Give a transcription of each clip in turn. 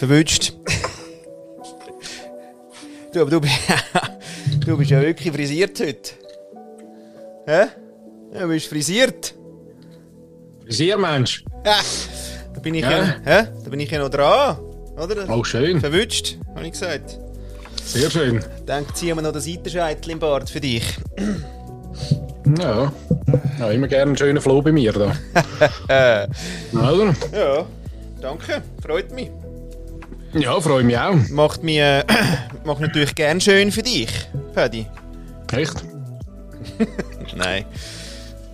Verwünscht. du, aber du, bist- du bist ja wirklich frisiert heute. Hä? Ja, du bist frisiert. Frisiermensch. Ja, da bin ich ja, Ja. hä? Da bin ich ja noch dran. Oder? Oh, schön. Verwünscht, habe ich gesagt. Sehr schön. Dann ziehen wir noch den Seitenscheitel im Bart für dich. Ja. ja immer gerne einen schönen Floh bei mir da. Oder? ja, danke. Freut mich. Ja, freue mich auch. Macht mich, äh, macht natürlich gern schön für dich, Paddy. Echt? Nein.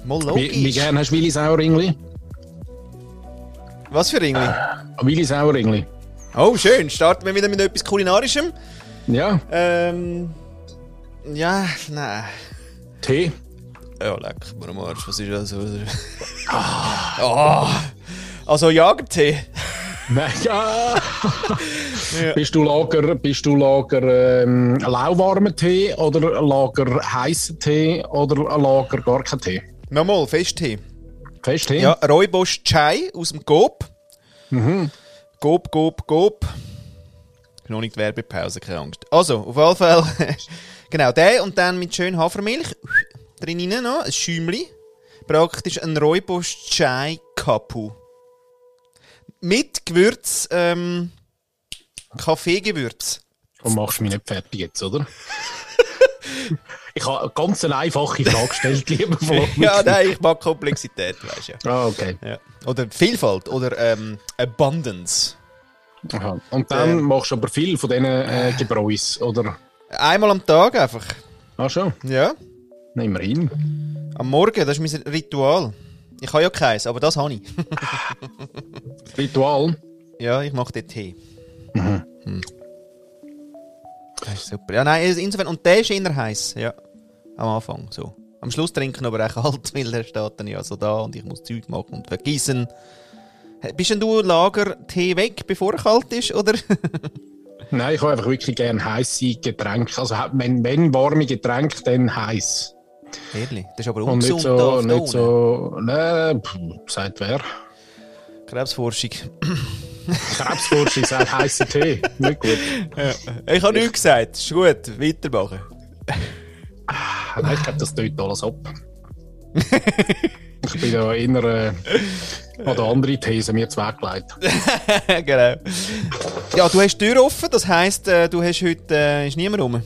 Mal Wie, wie logisch. gerne hast du Willi Sauerringli? Was für Ringli? Ah, Willi Sauerringli. Oh, schön. Starten wir wieder mit etwas Kulinarischem. Ja. Ähm. Ja, nein. Tee. Ja, leck mir am Arsch. Was ist das? Ah. Also Jagertee. Nein, ja. Ja. Bist du Lager, bist du Lager ähm, lauwarmen Tee oder Lager heißen Tee oder Lager gar kein Tee? Nochmal, Festtee. Festtee? Ja, Rooibos Chai aus dem Coop. Mhm. Coop, Coop, Coop. Noch nicht Werbepause, keine Angst. Also, auf jeden Fall. genau, der und dann mit schön Hafermilch. Drinnen noch, ein Schäumli. Praktisch ein Rooibos Chai Kapu. Mit Gewürz, ähm, Kaffeegewürz. Und machst mich nicht fertig jetzt, oder? ich habe ganz eine einfache Frage gestellt, lieber Flo. Ja, nein, ich mag Komplexität, weißt du. Ah, okay. Ja. ja. Oder Vielfalt oder ähm, Abundance. Aha. Und dann Ähm. machst du aber viel von diesen äh, Gebräus, oder? Einmal am Tag einfach. Ah, schon. Ja. Nehmen wir hin. Am Morgen, das ist mein Ritual. Ich habe ja keins, aber das habe ich. Ritual. ja, ich mache den Tee. Hm. Das ist super. Ja, nein, insofern. Und der ist eher heiß, ja. Am Anfang, so. Am Schluss trinken aber auch kalt, weil der steht dann ja so da und ich muss Zeug machen und vergießen. Bist denn du Lagertee weg, bevor er kalt ist, oder? Nein, ich habe einfach wirklich gerne heiße Getränke. Also wenn, wenn warme Getränke, dann heiß. Ehrlich, das ist aber Und nicht ungesund so, da nicht so, ne, pff, sagt wer? Krebsforschung. Krebsforschung sagt heiße Tee. Nicht gut. Ich habe nichts gesagt, ist gut, weitermachen. Nein, ich glaube, das tut alles ab. ich bin da eher äh, an der andere These mir zweckgelegt. genau. Ja, du hast die Tür offen, das heisst, äh, du hast heute äh, ist niemand rum.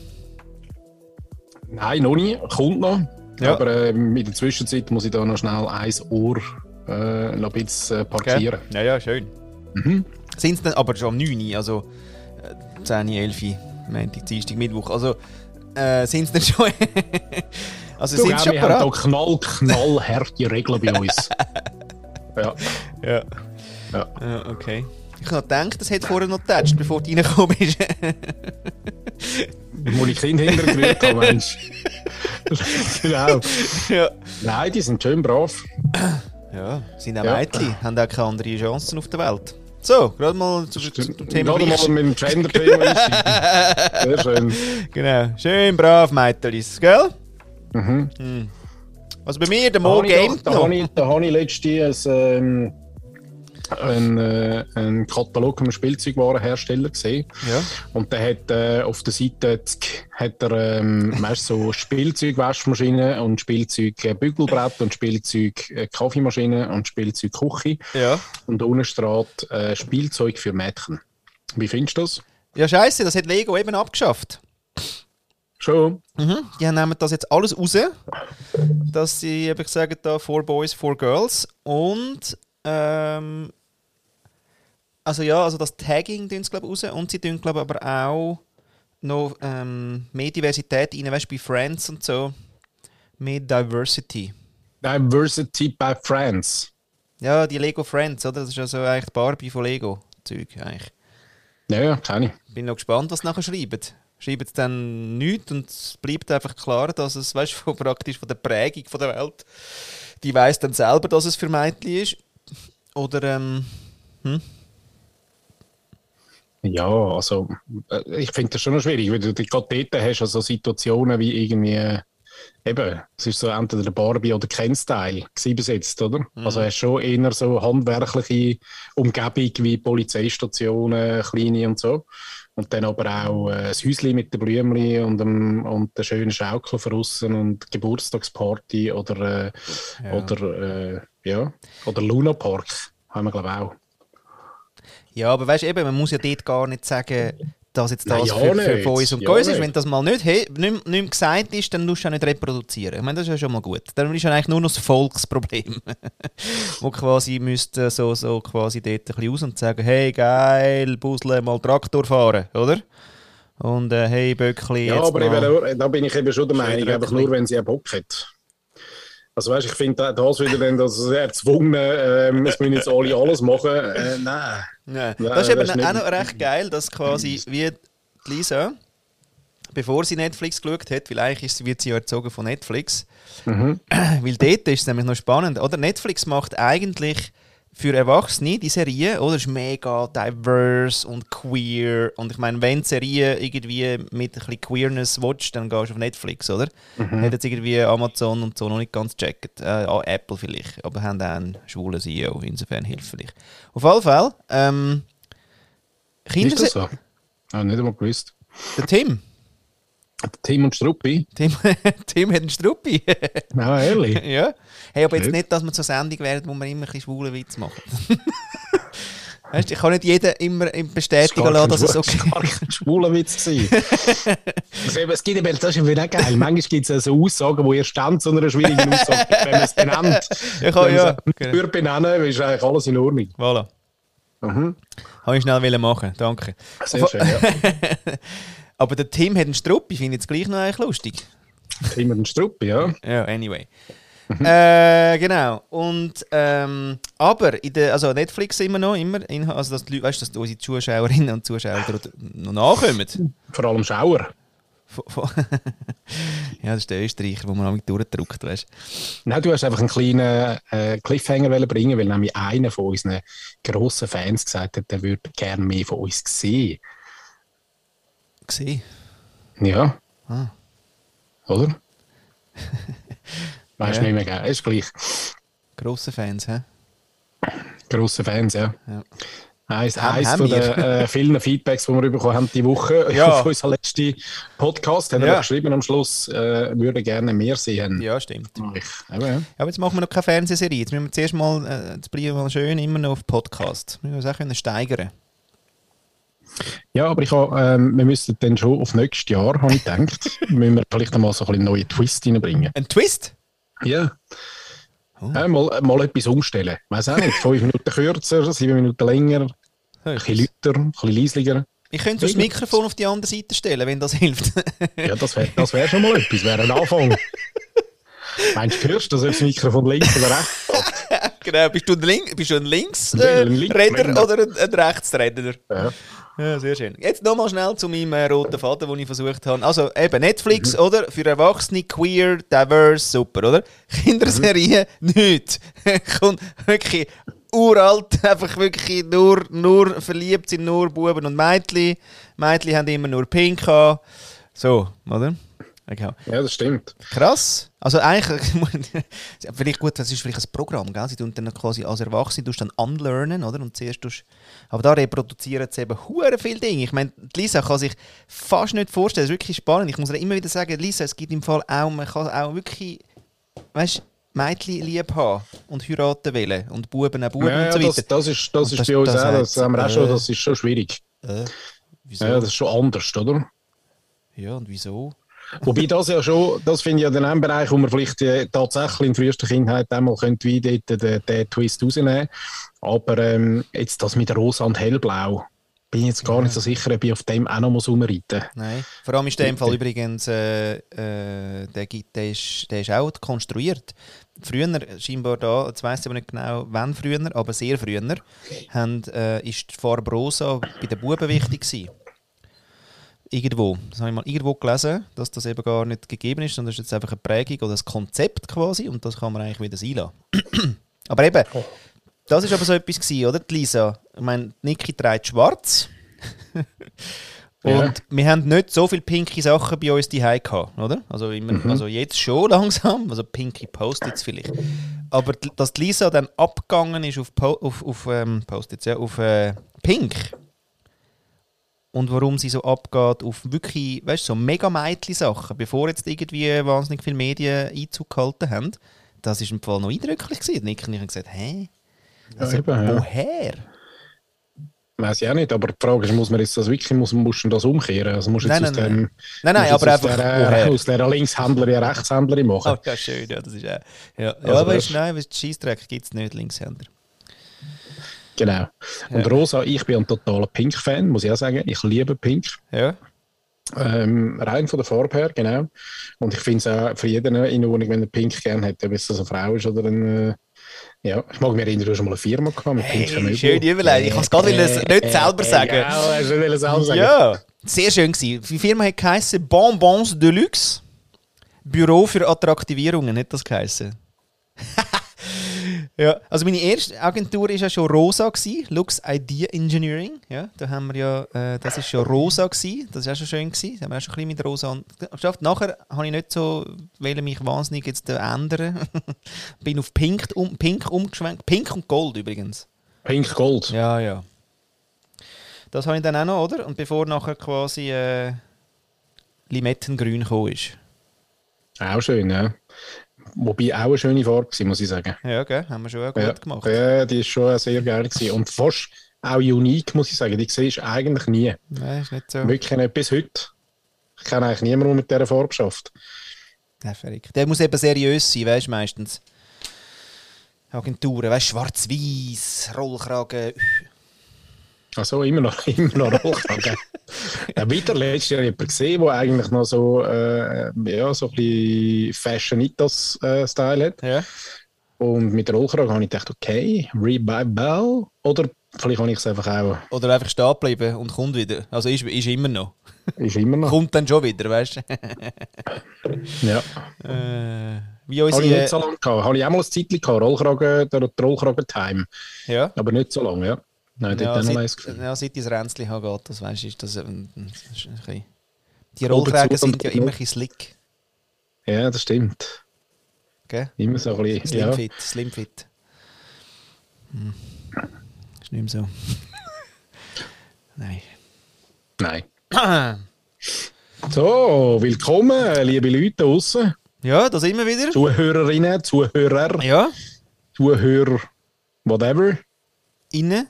Nein, noch nie. Kommt noch. Ja. Aber äh, in der Zwischenzeit muss ich da noch schnell ein Ohr äh, noch ein bisschen äh, parkieren. Ja, ja, schön. Mhm. Sind es dann aber schon am 9 Uhr, also äh, 10, 11, Montag, Dienstag, Mittwoch, also äh, sind es dann schon... also sind schon wir haben da knall, knallharte Regeln bei uns. ja. Ja. Ja. ja, okay. Ich habe gedacht, das hätte vorher noch getatscht, bevor du reingekommen bist. Wo ich Kinder hintergerührt habe, Mensch. genau. ja. Nein, die sind schön brav. Ja, sind auch Ja. Mädchen, haben auch keine anderen Chancen auf der Welt. So, gerade mal zu, zu, zum Thema Gerade mal mit dem Gender-Thema. Sehr schön. Genau, schön brav, Mädchelis, gell? Mhm. Hm. Also bei mir, der Mo doch- da habe ich, da habe ich letztens ähm, einen, äh, einen Katalog einem Spielzeugwarenhersteller gesehen. Ja. Und der hat äh, auf der Seite hat er, ähm, weißt, du, so Spielzeug-Waschmaschinen und Spielzeug-Bügelbrett und Spielzeug-Kaffeemaschinen und Spielzeug-Küche. Ja. Und unten steht äh, Spielzeug für Mädchen. Wie findest du das? Ja, scheiße, das hat Lego eben abgeschafft. Schon. Mhm. Die nehmen das jetzt alles raus, dass sie eben sagen, da four boys, four girls und ähm, also ja, also das Tagging tun sie glaube ich raus und sie tun glaube ich aber auch noch ähm, mehr Diversität rein, weißt du, bei Friends und so, mehr Diversity. Diversity by Friends. Ja, die Lego Friends, oder? Das ist ja so eigentlich die Barbie von Lego Zeug eigentlich. Ja, ja, keine. Bin noch gespannt, was sie nachher schreiben. Schreiben sie dann nichts und es bleibt einfach klar, dass es, weißt du, praktisch von der Prägung von der Welt, die weiß dann selber, dass es für Mädchen ist. Oder, ähm, hm? Ja, also äh, ich finde das schon noch schwierig, weil du die gerade dort hast, also Situationen wie irgendwie, eben, es ist so entweder der Barbie oder Ken-Style gewesen bis jetzt, oder? Mhm. Also ist schon eher so handwerkliche Umgebung wie Polizeistationen, kleine und so. Und dann aber auch äh, das Häuschen mit den Blümchen und dem, und der schönen Schaukel von und Geburtstagsparty oder, äh, ja. oder, äh, ja. oder Luna Park haben wir, glaube ich, auch. Ja, aber weißt du, eben, man muss ja dort gar nicht sagen, dass jetzt das ja, für, für, uns und ja, uns ist. Wenn das mal nicht, hey, nicht, nicht gesagt ist, dann musst du auch nicht reproduzieren. Ich meine, das ist ja schon mal gut. Dann ist ja eigentlich nur noch das Volksproblem. Wo quasi müsste so, so quasi dort ein bisschen aus und sagen, hey, geil, Busle, mal Traktor fahren, oder? Und äh, hey, Böckli, Ja, aber eben, da bin ich eben schon der Meinung, einfach nur, wenn sie einen Bock hat. Also weißt, ich finde das wieder dann, dass es erzwungen, ähm, es müssen jetzt alle alles machen. Äh, nein. Ja. Das ist eben auch noch recht geil, dass quasi wie Lisa, bevor sie Netflix geschaut hat, weil eigentlich wird sie ja erzogen von Netflix, mhm. weil dort ist es nämlich noch spannend, oder? Netflix macht eigentlich für Erwachsene, die Serie, oder? ist mega diverse und queer. Und ich meine, wenn die Serie irgendwie mit ein bisschen Queerness watcht, dann gehst du auf Netflix, oder? Mhm. Hat jetzt irgendwie Amazon und so noch nicht ganz gecheckt. Äh, Apple vielleicht, aber haben auch einen schwulen CEO, insofern hilft vielleicht. Auf jeden Fall, ähm, Kinder... Ist das so? Ah, nicht einmal gewusst. Der Tim. Tim und Struppi. Tim, Tim hat einen Struppi. ah, ehrlich? ja. Hey, aber jetzt nicht, dass wir zur Sendung werden, wo wir immer ein bisschen schwulen Witz machen. Weißt, ich kann nicht jeden immer bestätigen lassen, dass es okay ist. Das war kein schwuler Witz. es gibt eben, das ist wieder geil. Manchmal gibt es so Aussagen, wo ihr stand zu einer schwierigen Aussage, wenn man es benennt. Ich kann, ja. Wenn genau. benennen, ist eigentlich alles in Ordnung. Voilà. Mhm. Habe ich schnell machen, danke. Sehr schön, ja. Aber der Tim hat einen Struppi, finde ich jetzt gleich noch eigentlich lustig. Tim hat einen Struppi, ja. Ja, anyway. Mhm. Äh, genau. Und, ähm, aber in der, also Netflix immer noch, immer, in, also dass, die Leute, weißt, dass unsere Zuschauerinnen und Zuschauer noch nachkommen. Vor allem Schauer. ja, das ist der Österreicher, der man damit durchdrückt, weißt Nein, du hast einfach einen kleinen äh, Cliffhanger bringen, weil nämlich einer von unseren grossen Fans gesagt hat, der würde gerne mehr von uns sehen gesehen? Ja. Ah. Oder? weißt du ja. nicht mehr, gell? Ist gleich. Grosse Fans, hä? Grosse Fans, ja. ja. Eins, eins von den äh, vielen Feedbacks, die wir bekommen haben diese Woche ja. auf unserem letzten Podcast, haben ja. wir geschrieben am Schluss, äh, würde gerne mehr sehen. Ja, stimmt. Ich, aber, ja. aber jetzt machen wir noch keine Fernsehserie. Jetzt müssen wir zuerst mal, äh, jetzt bleiben wir mal schön immer noch auf Podcast. Wir müssen uns auch können steigern ja, aber ich habe, ähm, wir müssen dann schon auf nächstes Jahr, habe ich gedacht, müssen wir vielleicht mal so ein einen neuen Twist reinbringen. Ein Twist? Ja. Oh. Äh, mal, mal etwas umstellen. Ich weiß auch nicht, fünf Minuten kürzer, sieben Minuten länger, ein bisschen lauter, ein bisschen leislicher. Ich könnte das Mikrofon auf die andere Seite stellen, wenn das hilft. ja, das wäre das wär schon mal etwas, wäre ein Anfang. Meinst du, hörst du, dass das Mikrofon links oder rechts Genau, bist du ein, Link, bist du ein Linksräder äh, oder ein, ein Rechtsräder? Ja. Ja, sehr schön. Jetzt nochmal schnell zu meinem äh, roten Faden, den ich versucht habe. Also eben Netflix, mhm. oder? Für Erwachsene, queer, diverse, super, oder? Kinderserie, mhm. nichts. Kommt wirklich uralt, einfach wirklich nur, nur verliebt sind nur Buben und Mädchen. Mädchen haben immer nur Pink So, oder? Genau. Ja, das stimmt. Krass. Also eigentlich, vielleicht gut, das ist vielleicht ein Programm, gell? Sie tun dann quasi als Erwachsene dann unlearnen, oder? Und zuerst tust, aber da reproduzieren sie eben hure viele Dinge. Ich meine, Lisa kann sich fast nicht vorstellen, das ist wirklich spannend. Ich muss ihr immer wieder sagen, Lisa, es gibt im Fall auch, man kann auch wirklich, weißt Mädchen lieb haben und heiraten wollen und Buben auch Buben ja, und so weiter. Das, das ist, das, das ist bei uns das auch, das haben wir auch schon, das ist schon schwierig. Äh, wieso? Ja, das ist schon anders, oder? Ja, und wieso? Wobei das ja schon, das finde ich ja den einem Bereich, wo man vielleicht äh, tatsächlich in frühester Kindheit einmal könnte wie dort den, den Twist rausnehmen Aber ähm, jetzt das mit Rosa und Hellblau, bin ich jetzt gar ja. nicht so sicher, ob ich auf dem auch noch muss umreiten Nein, vor allem ist der im Fall übrigens, äh, äh, der, der, ist, der ist auch konstruiert. Früher, scheinbar da, jetzt weiss ich aber nicht genau, wann früher, aber sehr früher, haben, äh, ist die Farbe Rosa bei den Buben wichtig gewesen irgendwo, das habe ich mal irgendwo gelesen, dass das eben gar nicht gegeben ist, sondern das ist jetzt einfach eine Prägung oder ein Konzept quasi und das kann man eigentlich wieder sein lassen. aber eben, das ist aber so etwas gewesen, oder, Lisa? Ich meine, Niki trägt schwarz Und Ja. wir haben nicht so viele pinke Sachen bei uns die gehabt, oder? Also, immer, Mhm. also jetzt schon langsam, also pinke Post-its vielleicht. Aber dass die Lisa dann abgegangen ist auf, po auf, auf ähm, Post-its, ja, auf äh, Pink. Und warum sie so abgeht auf wirklich, weißt du, so mega Mädchen-Sachen, bevor jetzt irgendwie wahnsinnig viele Medien Einzug gehalten haben, das ist im Fall noch eindrücklich gewesen. Nick und ich haben gesagt, hä? Also, eben, ja. woher? Weiß ich auch nicht, aber die Frage ist, muss man jetzt das wirklich, muss, musst du das umkehren? Also musst du jetzt Nein, aus nein, dem, Nein, nein, aber jetzt einfach aus der, woher? aus der Linkshändlerin eine Rechtshändlerin machen. Oh, ja, schön, ja, das ist auch. Ja, ja Also weißt nein, weißt du, Scheissdreck gibt es nicht, Linkshänder. Genau. Und Rosa, ich bin ein totaler Pink-Fan, muss ich auch sagen. Ich liebe Pink. Ja. Ähm, rein von der Farbe her, genau. Und ich finde es auch für jeden in Ordnung, wenn er Pink gerne hat, ob es das eine Frau ist oder ein. Äh, ja, ich mag mich erinnern, du hast mal eine Firma gehabt mit Hey, Möbeln. schöne Überleitung. Ich kann es gerade wollen- nicht selber sagen. Ja, hast du nicht selber sagen. Ja, sehr schön gewesen. Die Firma hat geheißen Bonbons Deluxe. Büro für Attraktivierungen, nicht das geheißen. Ja, also meine erste Agentur war ja schon rosa gewesen, Lux Idea Engineering. Ja, da haben wir ja, äh, das ist schon rosa gewesen. Das ist auch schon schön gewesen. Da haben wir auch schon ein bisschen mit rosa geschafft. Nachher habe ich nicht so, wollte mich wahnsinnig jetzt ändern. Bin auf Pink, um, Pink umgeschwenkt. Pink und Gold übrigens. Pink Gold. Ja, ja. Das habe ich dann auch noch, oder? Und bevor nachher quasi äh, Limettengrün gekommen ist. Auch schön, ja. Wobei auch eine schöne Farbe war, muss ich sagen. Ja, gell? Haben wir schon gut Ja, gemacht. ja, die ist schon sehr geil gewesen. Und fast auch unique, muss ich sagen. Die siehst du eigentlich nie. Nein, ist nicht so. Wirklich nicht bis heute. Ich kenne eigentlich niemanden, der mit dieser Farbe schafft. Der, verrückt. der muss eben seriös sein, weißt du, meistens. Agenturen, weißt du, schwarz-weiß, Rollkragen. Also immer noch, immer noch Rollkragen. ja, wieder letztes Jahr jemand gesehen, der eigentlich noch so, äh, ja, so ein bisschen Fashionitas-Style hat. Ja. Und mit Rollkragen habe ich gedacht, okay, Revival. Oder vielleicht habe ich es einfach auch. Oder einfach stehen bleiben und kommt wieder. Also ist, ist immer noch. Ist immer noch. Kommt dann schon wieder, weißt du? Ja. äh, wie Habe ich unsere. nicht so lange gehabt. Habe ich auch mal ein Zeitchen gehabt, Rollkragen, der Rollkragen-Time. ja. Aber nicht so lange, ja. Nein, dort Ja, seit, gefunden. ja, seit ich das Ränzli habe, geht das, weißt du, ist das, ähm, das ist ein bisschen... Die und sind ja immer ein bisschen slick, Ja, das stimmt. gell? Immer so ein bisschen. Slim Ja. fit, slim fit. Hm. Ist nicht mehr so. Nein. Nein. So, willkommen, liebe Leute draußen. Ja, da sind wir wieder. Zuhörerinnen, Zuhörer, Ja, Zuhörer, whatever. innen.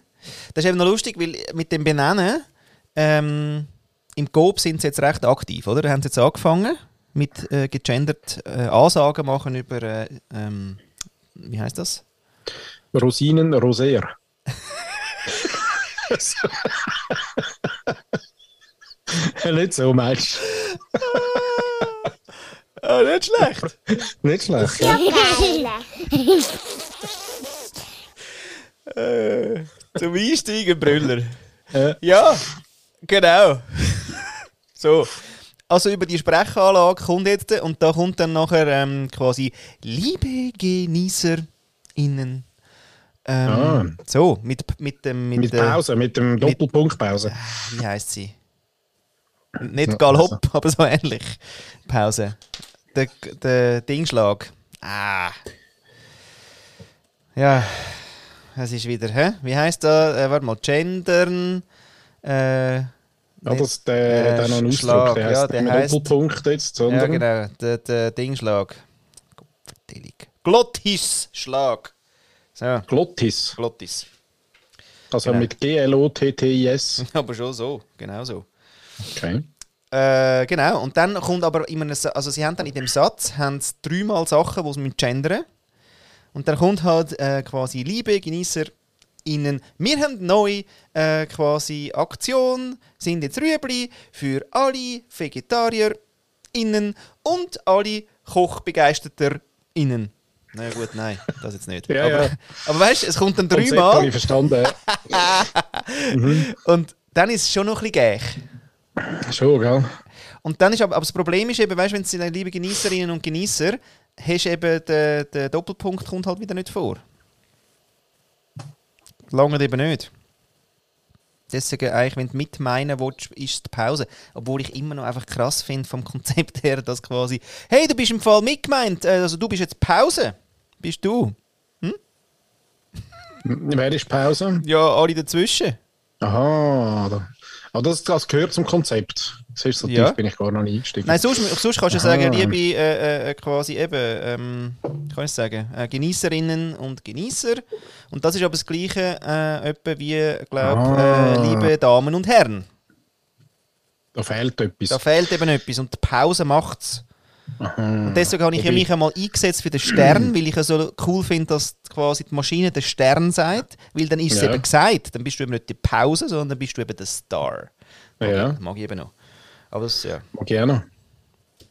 Das ist eben noch lustig, weil mit dem Benennen, ähm, im Coop sind sie jetzt recht aktiv, oder? Da haben sie jetzt angefangen mit äh, gegendert äh, Ansagen machen über, äh, ähm, wie heißt das? Rosinen Roser. Nicht so, meinst Ah, nicht schlecht. Nicht schlecht. Ja. Zum Einsteigen, Brüller. Ja. Ja, genau. so. Also über die Sprechanlage kommt jetzt und da kommt dann nachher ähm, quasi Liebe GenießerInnen. Ähm, Ah. So, mit, mit dem. Mit, Mit der- Pause, mit dem Doppelpunkt Pause. Wie heißt sie? Nicht Galopp, aber so ähnlich. Pause. Der, der Dingschlag. Ah. Ja, es ist wieder, hä? Wie heißt da? Äh, warte mal, Gendern. Äh, Ja, das der, Äh, der noch ein Schlag, Ausdruck, der ja, heisst der nicht heisst- Doppelpunkt jetzt, ja, sondern genau, der, der Dingschlag. Glottisschlag. So, Glottis. Glottis. Also Genau. mit G-L-O-T-T-I-S. Aber schon so, genau so. Okay. Äh, genau, und dann kommt aber immer eine, also sie haben dann in dem Satz haben dreimal Sachen, die sie mit gendern Und dann kommt halt äh, quasi Liebe, Genießer, Innen. Wir haben neu äh, quasi Aktion, sind jetzt Rüebli für alle Vegetarier innen und alle Kochbegeisterter innen. Na ja, gut, nein, das jetzt nicht. Ja, aber, ja. aber weißt du, es kommt dann Konzept habe dreimal ich verstanden. und dann ist es schon noch ein bisschen gäch. Schon, gell? Und dann ist aber, aber das Problem ist eben, weißt, wenn es liebe Genießerinnen und Genießer, hast eben der, der Doppelpunkt kommt halt wieder nicht vor. Lange eben nicht. Deswegen, eigentlich, wenn du mit meinen willst, ist die Pause. Obwohl ich immer noch einfach krass finde vom Konzept her, dass quasi, hey, du bist im Fall mitgemeint, äh, also du bist jetzt Pause. Bist du? Wer ist Pause? Ja, alle dazwischen. Aha. Aber das, das gehört zum Konzept. Ist so Ja. tief bin ich gar noch nicht eingestiegen. Nein, sonst, sonst kannst du Aha. sagen, liebe äh, äh, quasi eben, ähm, kann ich sagen, äh, Genießerinnen und Genießer. Und das ist aber das Gleiche, äh, wie, glaube Ah. äh, liebe Damen und Herren. Da fehlt etwas. Da fehlt eben etwas und die Pause macht es. Und deswegen habe ich ja mich einmal eingesetzt für den Stern, weil ich ja so cool finde, dass quasi die Maschine den Stern sagt, weil dann ist es Ja. eben gesagt. Dann bist du eben nicht die Pause, sondern dann bist du eben der Star. Mag, Ja. mag ich eben noch. Aber das, ja. Gerne.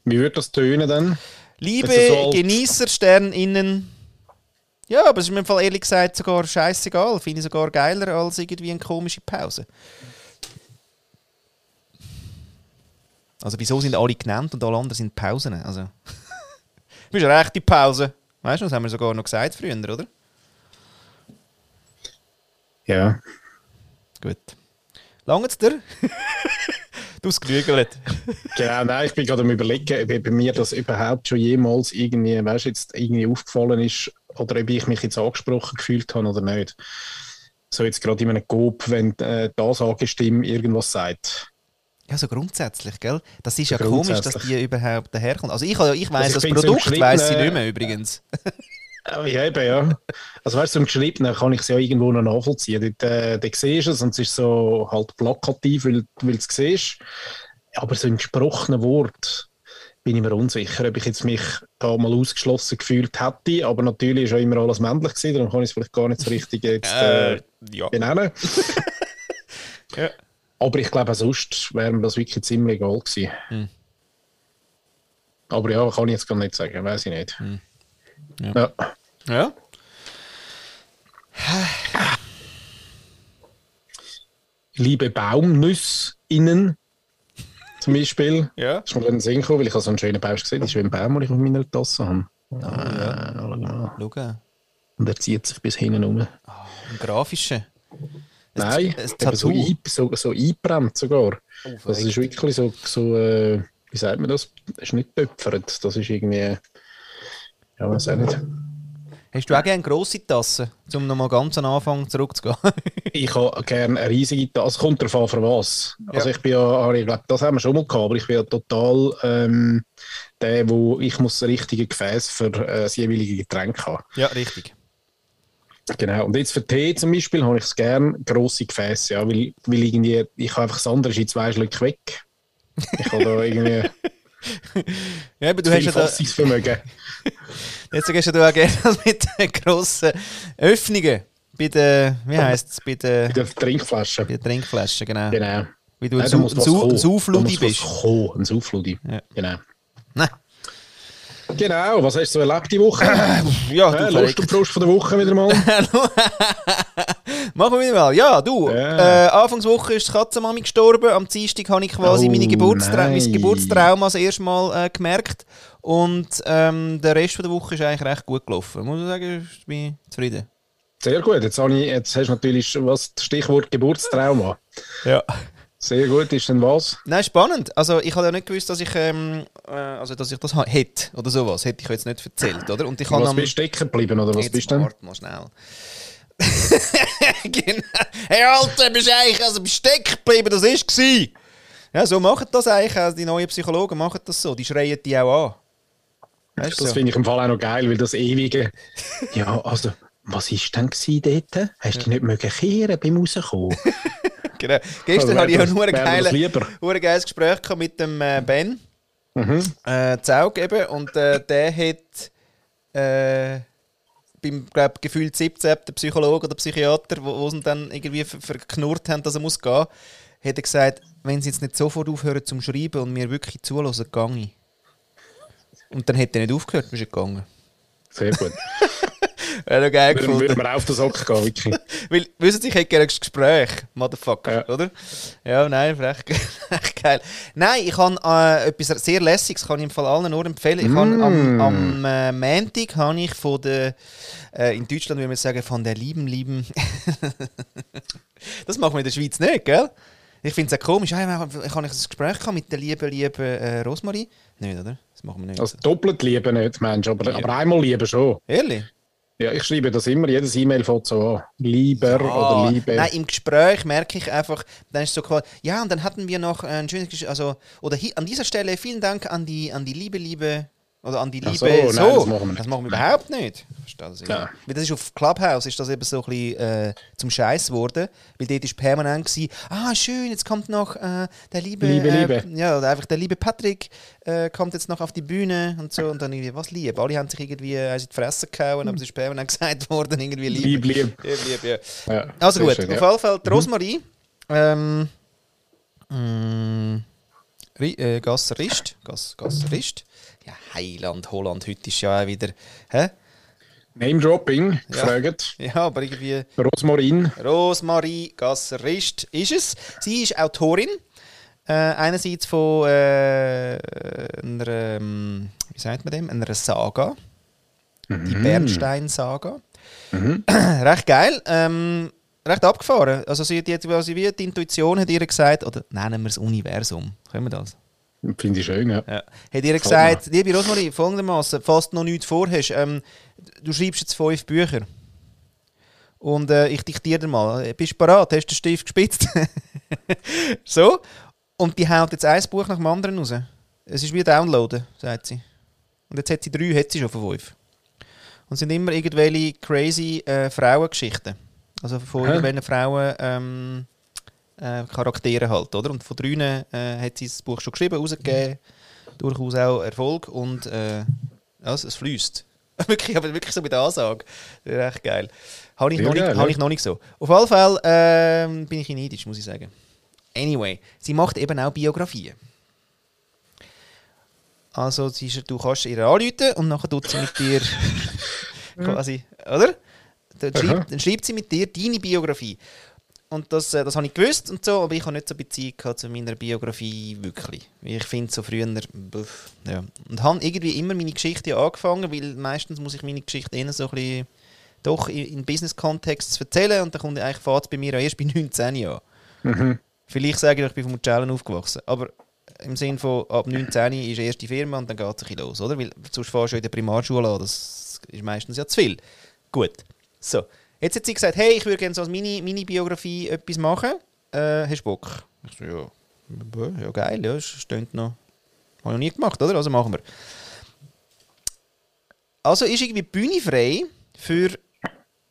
Wie würde das tönen dann? Liebe so alt. Genießer, SternInnen. Ja, aber es ist mir im Fall ehrlich gesagt sogar scheißegal. Finde ich sogar geiler als irgendwie eine komische Pause. Also wieso sind alle genannt und alle anderen sind Pausen? Also, du bist eine rechte Pause. Weißt du, das haben wir sogar noch gesagt früher, oder? Ja. Gut. Lange dir? du hast. Genau, nein, ich bin gerade am überlegen, ob bei mir das überhaupt schon jemals irgendwie, weißt, jetzt irgendwie aufgefallen ist oder ob ich mich jetzt angesprochen gefühlt habe oder nicht. So jetzt gerade in einem Coop, wenn äh, die Ansagestimme irgendwas sagt. Ja, so grundsätzlich, gell? Das ist ja komisch, dass die überhaupt daherkommt. Also ich, ich weiss Also das bin so Produkt, weiss ich nicht mehr übrigens. Ja, eben, ja. Also weißt du, zum Geschriebenen kann ich es ja irgendwo noch nachvollziehen. Dort, äh, dort siehst du es und es ist so halt plakativ, weil, weil du es siehst. Aber so im gesprochenen Wort bin ich mir unsicher, ob ich jetzt mich da mal ausgeschlossen gefühlt hätte. Aber natürlich ist ja immer alles männlich gewesen, darum kann ich es vielleicht gar nicht so richtig jetzt äh, ja. benennen. Ja. Aber ich glaube, auch sonst wäre mir das wirklich ziemlich egal gewesen. Hm. Aber ja, kann ich jetzt gar nicht sagen, weiß ich nicht. Hm. Ja. Ja. ja. liebe Baumnüssinnen zum Beispiel. Ja. Das ist mir in den Sinn gekommen, weil ich habe so einen schönen Baum gesehen. Das ist wie ein Baum, den ich auf meiner Tasse habe. ja. Ah, mal. Schau. Und er zieht sich bis hinten um. Ein grafischer. Nein, ein so, Tattoo. ein, so, so eingebrannt sogar. Oh, Das ist wirklich so, so äh, wie sagt man das? Das ist nicht töpfert. Das ist irgendwie, ja, weiß auch nicht. Hast du auch gerne grosse Tassen, um nochmal ganz am Anfang zurückzugehen? Ich habe gerne eine riesige Tasse. Kommt darauf an, für was. Also Ja. ich bin ja, ich glaube, das haben wir schon mal gehabt, aber ich bin ja total ähm, der, wo ich muss das richtige Gefäß für äh, das jeweilige Getränk haben. ja, richtig. Genau. Und jetzt für Tee zum Beispiel habe ich es gerne grosse Gefäße, ja, weil, weil irgendwie, ich habe einfach das andere in zwei Schlücke weg. Ich habe da irgendwie Ja, aber du hast ja da, deswegen hast ja du auch gerne das mit den grossen Öffnungen. Bei den, wie heisst es, bei den, Mit der Trinkflasche. bei den Trinkflaschen, genau. Genau. Wie du ein, Nein, ein, ein Saufludi bist. kommen, Ein Saufludi. Ja. Genau. Nein. Genau, was hast du so erlebt die Woche? Ja, Ja, du Lust und Frust von der Woche wieder mal. Machen wir wieder mal. Ja, du. Ja. Äh, Anfangswoche ist die Katzenmami gestorben. Am Dienstag habe ich quasi Oh, meine Geburtstra mein. Geburtstrauma das erste Mal äh, gemerkt. Und ähm, der Rest von der Woche ist eigentlich recht gut gelaufen. Muss ich sagen, ich bin zufrieden. Sehr gut. Jetzt, habe ich, jetzt hast du natürlich was das Stichwort Geburtstrauma. Ja. Sehr gut. Ist denn was? Nein, spannend. Also ich habe ja nicht gewusst, dass ich, ähm, äh, also, dass ich das hätte oder sowas. Hätte ich jetzt nicht erzählt, oder? Und ich Was am- bist du stecken geblieben oder was Jetzt bist du denn? Warte mal schnell. genau. Hey Alter, bist du eigentlich also bist stecken geblieben, das ist gsi. Ja, so machen das eigentlich. Also die neuen Psychologen machen das so. Die schreien die auch an. Weißt Das so? finde ich im Fall auch noch geil, weil das ewige. Ja, also, was ist denn gsi dort? Hast du nicht mögen kehren beim Rauskommen? Genau. Gestern Also, hatte ich auch nur ein geiles, geiles Gespräch mit dem äh, Ben. Mhm. äh, Zaug eben. Und äh, der hat äh, beim glaub, gefühlt 17. der Psychologe oder Psychiater, wo, wo sie dann irgendwie ver verknurrt haben, dass er muss gehen, hat er gesagt, wenn sie jetzt nicht sofort aufhören zum Schreiben und mir wirklich zulassen, gehe ich. Und dann hat er nicht aufgehört, ist er gegangen. Sehr gut. Wäre noch geil Würden gefunden. würden wir auf den Sock gehen, wirklich. Weil, wissen Sie, ich hätte gerne ein Gespräch, Motherfucker, Ja. oder? Ja, nein, recht, recht geil. Nein, ich habe äh, etwas sehr Lässiges, kann ich im Fall allen nur empfehlen. Ich habe am, Mm. am äh, Montag habe ich von der, äh, in Deutschland würde man sagen, von der lieben, lieben... das machen wir in der Schweiz nicht, gell? Ich finde es auch komisch. Hey, ich habe ein Gespräch gehabt mit der lieben, lieben äh, Rosmarie. Nicht, oder? Das machen wir nicht. Also doppelt lieben nicht, Mensch, aber, aber einmal lieben schon. Ehrlich? Ja, ich schreibe das immer, jedes E-Mail fängt so an. Lieber Ah, oder Liebe. Nein, im Gespräch merke ich einfach, dann ist so quasi, ja, und dann hatten wir noch ein schönes Gespräch, also, oder hi, an dieser Stelle vielen Dank an die, an die liebe, liebe, oder an die Ach Liebe, so, nein, das machen wir. Das machen wir überhaupt nicht. Verstehe das Ja. Weil das ist auf Clubhouse, ist das eben so ein bisschen äh, zum Scheiß geworden, weil dort ist permanent gewesen, ah, schön, jetzt kommt noch äh, der liebe, Liebe, äh, Liebe. ja, oder einfach der liebe Patrick äh, kommt jetzt noch auf die Bühne und so, und dann irgendwie, was lieb, alle haben sich irgendwie äh, in die Fresse gehauen, aber es ist permanent gesagt worden, irgendwie lieb. Lieb, lieb. Lieb, lieb, ja. Ja, Also gut, schön, auf jeden Fall die Rosmarie. Ähm, mm, äh, Ja, Heiland, Holland, heute ist ja auch wieder. Hä? Name-Dropping, Ja. gefragt. Ja, aber irgendwie. Rosmarin. Rosmarie Gasser Rist ist es. Sie ist Autorin. Äh, einerseits von äh, einer, ähm, wie sagt man dem? Einer Saga. Die Bernstein-Saga. recht geil. Ähm, recht abgefahren. Also sie hat jetzt quasi wie die Intuition hat ihr gesagt, oder nennen wir es Universum. Können wir das? Finde ich schön, ja. Ja. Hat ihr gesagt, liebe Rosmarie, folgendermaßen, falls du noch nichts vorhast, ähm, du schreibst jetzt fünf Bücher. Und äh, ich diktiere dir mal. Äh, Bist du bereit? Hast du den Stift gespitzt? so. Und die haut jetzt ein Buch nach dem anderen raus. Es ist wie Downloaden, sagt sie. Und jetzt hat sie drei, hat sie schon von fünf. Und es sind immer irgendwelche crazy äh, Frauengeschichten. Also von irgendwelchen Frauen ähm, äh, Charaktere halt, oder? Und von drinnen äh, hat sie das Buch schon geschrieben, rausgegeben. Durchaus auch Erfolg und äh, also, es fließt. wirklich, aber wirklich so mit der Ansage. Das ist echt geil. Habe ich, Sehr noch nicht, ja. ich noch nicht so. Auf jeden Fall ähm, bin ich in neidisch, muss ich sagen. Anyway, sie macht eben auch Biografien. Also du kannst ihr anrufen und nachher tut sie mit dir quasi, oder? Dann schreibt, dann schreibt sie mit dir deine Biografie. Und das, äh, das habe ich gewusst und so, aber ich habe nicht so Beziehung zu meiner Biografie wirklich. Ich finde so früher, buff, ja. Und habe irgendwie immer meine Geschichte angefangen, weil meistens muss ich meine Geschichte eher so ein bisschen doch in, in Business-Kontext erzählen und dann kommt eigentlich fährt es bei mir auch erst bei 19 Jahren. Mhm. Vielleicht sage ich, ich bin von Mugello aufgewachsen, aber im Sinne von ab 19 ist die erste Firma und dann geht es ein bisschen los, oder? Weil sonst fährst du in der Primarschule an, das ist meistens ja zu viel. Gut, so. Jetzt hat sie gesagt, hey, ich würde gerne so als Mini- Mini-Biografie etwas machen. Äh, hast du Bock? Ich so, ja, ja, geil, ja, steht noch. Habe ich noch nie gemacht, oder? Also machen wir. Also ist irgendwie Bühne frei für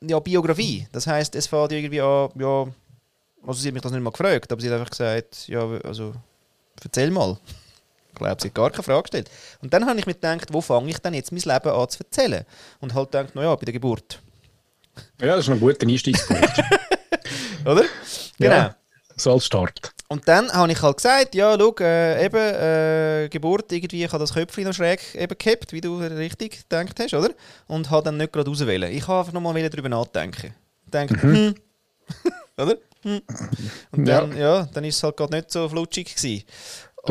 ja, Biografie. Das heisst, es fängt irgendwie an, ja, also sie hat mich das nicht mal gefragt, aber sie hat einfach gesagt, ja, also erzähl mal. Ich glaube, sie hat gar keine Frage gestellt. Und dann habe ich mir gedacht, wo fange ich denn jetzt mein Leben an zu erzählen? Und halt gedacht, naja, bei der Geburt. Ja, das ist ein guter Einstiegspunkt. Oder? Genau. Ja. so als Start. Und dann habe ich halt gesagt, ja, schau, äh, eben, äh, Geburt, irgendwie, ich habe das Köpfchen noch schräg eben gehabt, wie du richtig gedacht hast, oder? Und habe dann nicht gerade auswählen. Ich habe einfach nochmal darüber nachdenken. Denkt, hm. oder? Hm. Und dann, ja. dann ist es halt gerade nicht so flutschig gewesen.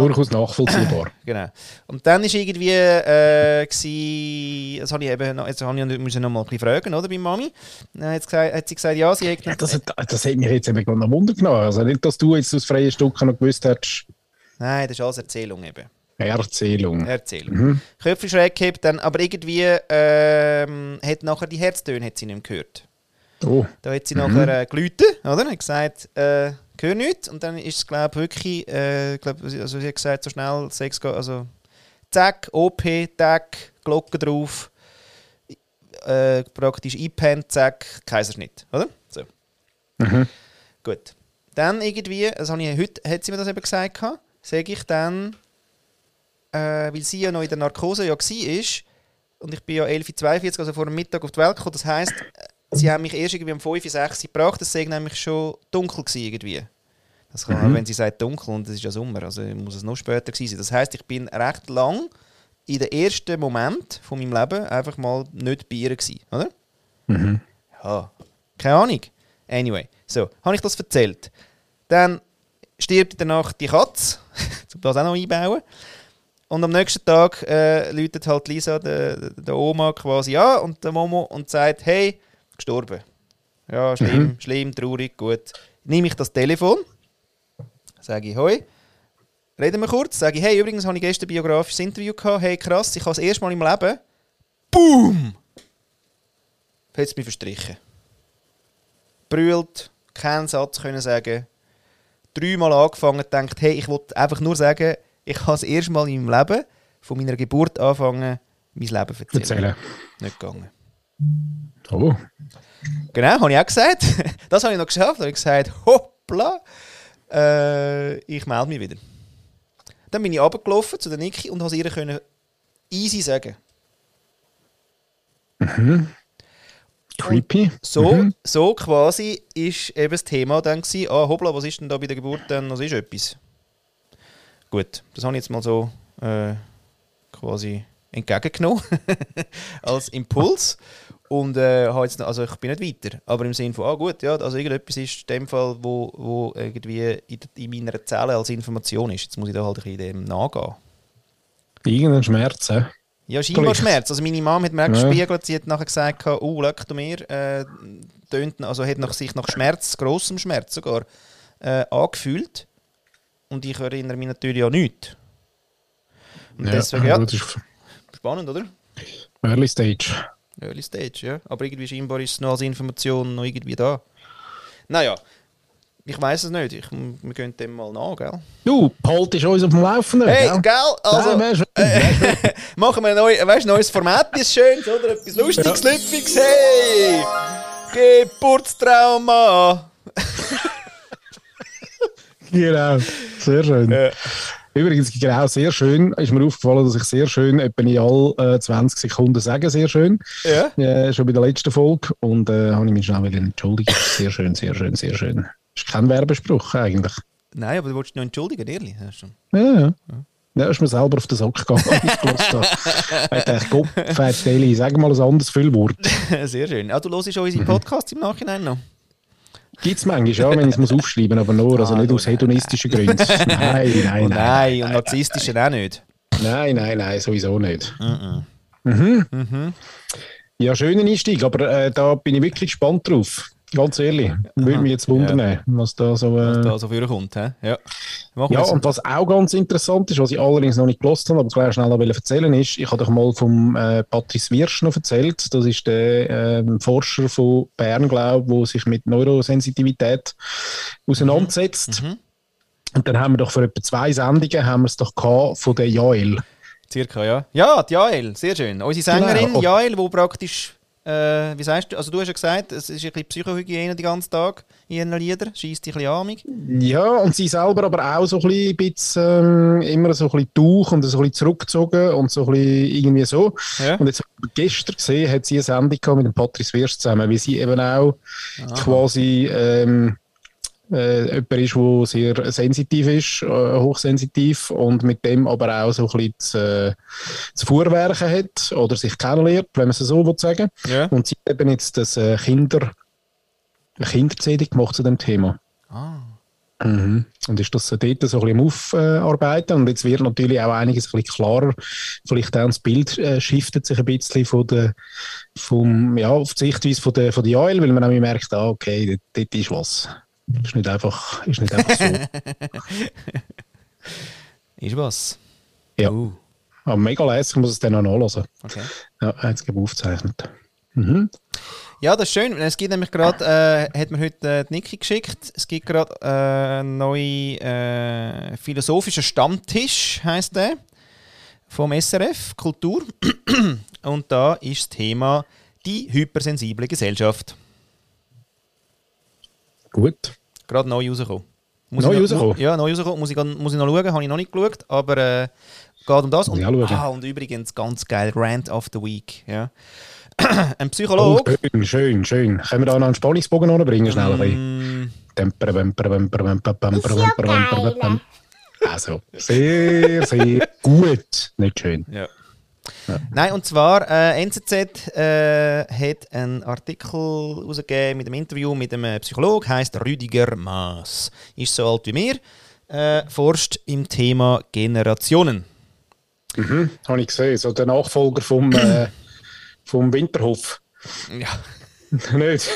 Durchaus nachvollziehbar. Genau. Und dann ist irgendwie, äh, das habe ich eben, noch- jetzt habe ich müssen noch mal ein bisschen fragen, oder, bei Mami. Dann hat sie gesagt, hat sie gesagt ja, sie hat Ja, das, hat, das hat mich jetzt eben gerade noch Wunder genommen. Also nicht, dass du jetzt aus freien Stücken noch gewusst hättest, Nein, das ist alles Erzählung eben. Erzählung. Erzählung. Mhm. Köpfe schräg gehabt, dann, aber irgendwie ähm, hat nachher die Herztöne hat sie nicht mehr gehört. Oh, Da hat sie nachher äh, geläutet, oder? Hat gesagt, äh, hör nichts. Und dann ist es, glaube ich, wirklich, äh, glaub, also sie hat gesagt, so schnell Sex geht, also zack, OP, tack, Glocke drauf, äh, praktisch einpennt, zack, Kaiserschnitt, oder? So. Mhm. Gut. Dann irgendwie, das habe ich, heute hat sie mir das eben gesagt, sage ich dann, äh, weil sie ja noch in der Narkose ja war, und ich bin ja 11.42 Uhr, also vor dem Mittag auf die Welt gekommen, das heisst, sie haben mich erst irgendwie um 5, 6 Uhr gebracht, es sei nämlich schon dunkel gewesen irgendwie. Das kann, Mhm. wenn sie sagt dunkel und es ist ja Sommer, also muss es noch später gewesen sein. Das heisst, ich bin recht lang in den ersten Moment von meinem Leben einfach mal nicht bei ihr gewesen, oder? Mhm. Ja, keine Ahnung. Anyway, so, habe ich das erzählt. Dann stirbt in der Nacht die Katze, um das auch noch einbauen. Und am nächsten Tag äh, läutet halt Lisa der, der Oma quasi an und der Momo und sagt, hey, gestorben. Ja, schlimm, schlimm, traurig, gut. Nehme ich das Telefon, sage ich, hoi, reden wir kurz, sage ich, hey, übrigens habe ich gestern ein biografisches Interview gehabt, hey, krass, ich habe das erste Mal im Leben, boom, hat es mich verstrichen. Brüllt, keinen Satz können sagen, dreimal angefangen, denkt, hey, ich wollte einfach nur sagen, ich habe das erste Mal in meinem Leben von meiner Geburt anfangen, mein Leben erzählen. Erzählen. Nicht gegangen. Oh. Genau, habe ich auch gesagt. Das habe ich noch geschafft. Da habe ich gesagt, hoppla, äh, ich melde mich wieder. Dann bin ich runtergelaufen zu der Niki und habe ihr können easy sagen. Creepy. So, Mhm. so quasi ist eben das Thema dann gewesen, ah, hoppla, was ist denn da bei der Geburt dann, was ist etwas? Gut, das habe ich jetzt mal so äh, quasi entgegengenommen als Impuls und äh, habe jetzt, noch- also ich bin nicht weiter, aber im Sinne von, ah gut, ja, also irgendetwas ist in dem Fall, wo, wo irgendwie in, in meiner Zelle als Information ist. Jetzt muss ich da halt ein bisschen dem nachgehen. Irgendein Schmerz, hä? Ja, scheinbar Vielleicht. Schmerz. Also meine Mom hat mir auch Ja. gespiegelt, sie hat nachher gesagt, oh, leck du mir, äh, tönt, also hat nach sich nach Schmerz, grossem Schmerz sogar, äh, angefühlt. Und ich erinnere mich natürlich an nichts. Und deswegen, ja, das ist spannend, oder? Early Stage. Early Stage, ja. Aber irgendwie scheinbar ist es noch als Information noch irgendwie da. Naja, ich weiß es nicht. Ich, wir gehen dem mal nach, gell? Du, Palt ist uns auf dem Laufenden. Hey, gell? Also, Nein, schön, schön. machen wir ein neu, weißt, neues Format, ist schön, oder? Etwas Lustiges, Lüpfiges. Hey! Geburtstrauma! Genau, sehr schön. Ja. Übrigens, genau, sehr schön. Ist mir aufgefallen, dass ich sehr schön etwa in all äh, 20 Sekunden sage, sehr schön. Ja? Äh, schon bei der letzten Folge. Und äh, habe ich mich schnell wieder entschuldigt. Sehr schön, sehr schön, sehr schön. Ist kein Werbespruch eigentlich. Nein, aber du wolltest dich noch entschuldigen, ehrlich. Ja. Ja, ja. Ja, ist mir selber auf den Sack gegangen, ich habe. Ich dachte, Gott, Fett sag mal ein anderes Füllwort. Sehr schön. Ah, du hörst auch unsere Podcasts im Nachhinein noch? Gibt es manchmal, ja, wenn ich es muss aufschreiben aber nur, also Ah, nicht aus hedonistischen Gründen. Nein, nein, Oh nein. nein, und narzisstischen auch nicht. Nein, nein, nein, sowieso nicht. Mhm. Ja, schöner Einstieg, aber äh, da bin ich wirklich gespannt drauf. Ganz ehrlich. Würde mich jetzt wundern, was da so. Was Äh, da so vorkommt. hä? Ja. Ja, und was auch ganz interessant ist, was ich allerdings noch nicht gelost habe, aber gleich schnell noch erzählen ist, ich habe doch mal vom äh, Patrice Wirsch noch erzählt. Das ist der ähm, Forscher von Bern, glaube ich, der sich mit Neurosensitivität auseinandersetzt. Mhm. Und dann haben wir doch vor etwa zwei Sendungen haben wir es doch gehabt von der Jael. Circa, ja. Ja, die Jael, sehr schön. Unsere Sängerin Genau. Jael, die praktisch, äh, wie sagst du, also du hast ja gesagt, es ist ein bisschen Psychohygiene den ganzen Tag in ihren Liedern, schießt dich ein bisschen amig. Ja, und sie selber aber auch so ein bisschen, ähm, immer so ein bisschen Tuch und so ein bisschen zurückgezogen und so ein bisschen irgendwie so. Ja. Und jetzt gestern gesehen, hat sie eine Sendung mit dem Patrice Wirsch zusammen, wie sie eben auch quasi ähm, äh, jemand ist, der sehr sensitiv ist, äh, hochsensitiv und mit dem aber auch so ein bisschen zu, äh, zu Fuhrwerken hat oder sich kennenlernt, wenn man es so will sagen Ja. Und sie hat eben jetzt das äh, Kinder, Kinder-CD gemacht zu dem Thema. Ah. Mhm. Und ist das so dort so ein bisschen Aufarbeiten und jetzt wird natürlich auch einiges ein bisschen klarer, vielleicht auch das Bild äh, shiftet sich ein bisschen von der, vom, ja, auf die Sichtweise von der, von der Jael, weil man auch merkt, ah, okay, dort, dort ist was. Ist nicht einfach, ist nicht einfach so. Ist was? Ja. Uh, Aber mega lässig, ich muss es dann noch nachlesen. okay. Ja, glaube ich, aufgezeichnet. Mhm. Ja, das ist schön. Es gibt nämlich gerade, äh, hat mir heute äh, die Niki geschickt, es gibt gerade äh, einen neuen äh, philosophischen Stammtisch, heißt der, vom SRF Kultur. Und da ist das Thema die hypersensible Gesellschaft. Gut. Gerade neu rausgekommen. Muss Neu rausgekommen? Ja, neu rausgekommen. Muss ich, muss ich noch schauen, habe ich noch nicht geschaut, aber äh, geht um das. Und, ah, und übrigens, ganz geil, Rant of the Week. Ja. Ein Oh, Psychologe. schön, schön, schön. Können wir da noch einen Spannungsbogen anbringen, schnell ein bisschen? Also, sehr, sehr gut. Nicht schön. ja. Nein, und zwar, äh, NZZ äh, hat einen Artikel rausgegeben mit einem Interview mit einem Psychologen, heißt Rüdiger Maas. Ist so alt wie mir, äh, forscht im Thema Generationen. Mhm, habe ich gesehen. So der Nachfolger vom, äh, vom Winterhof. Ja. Nicht?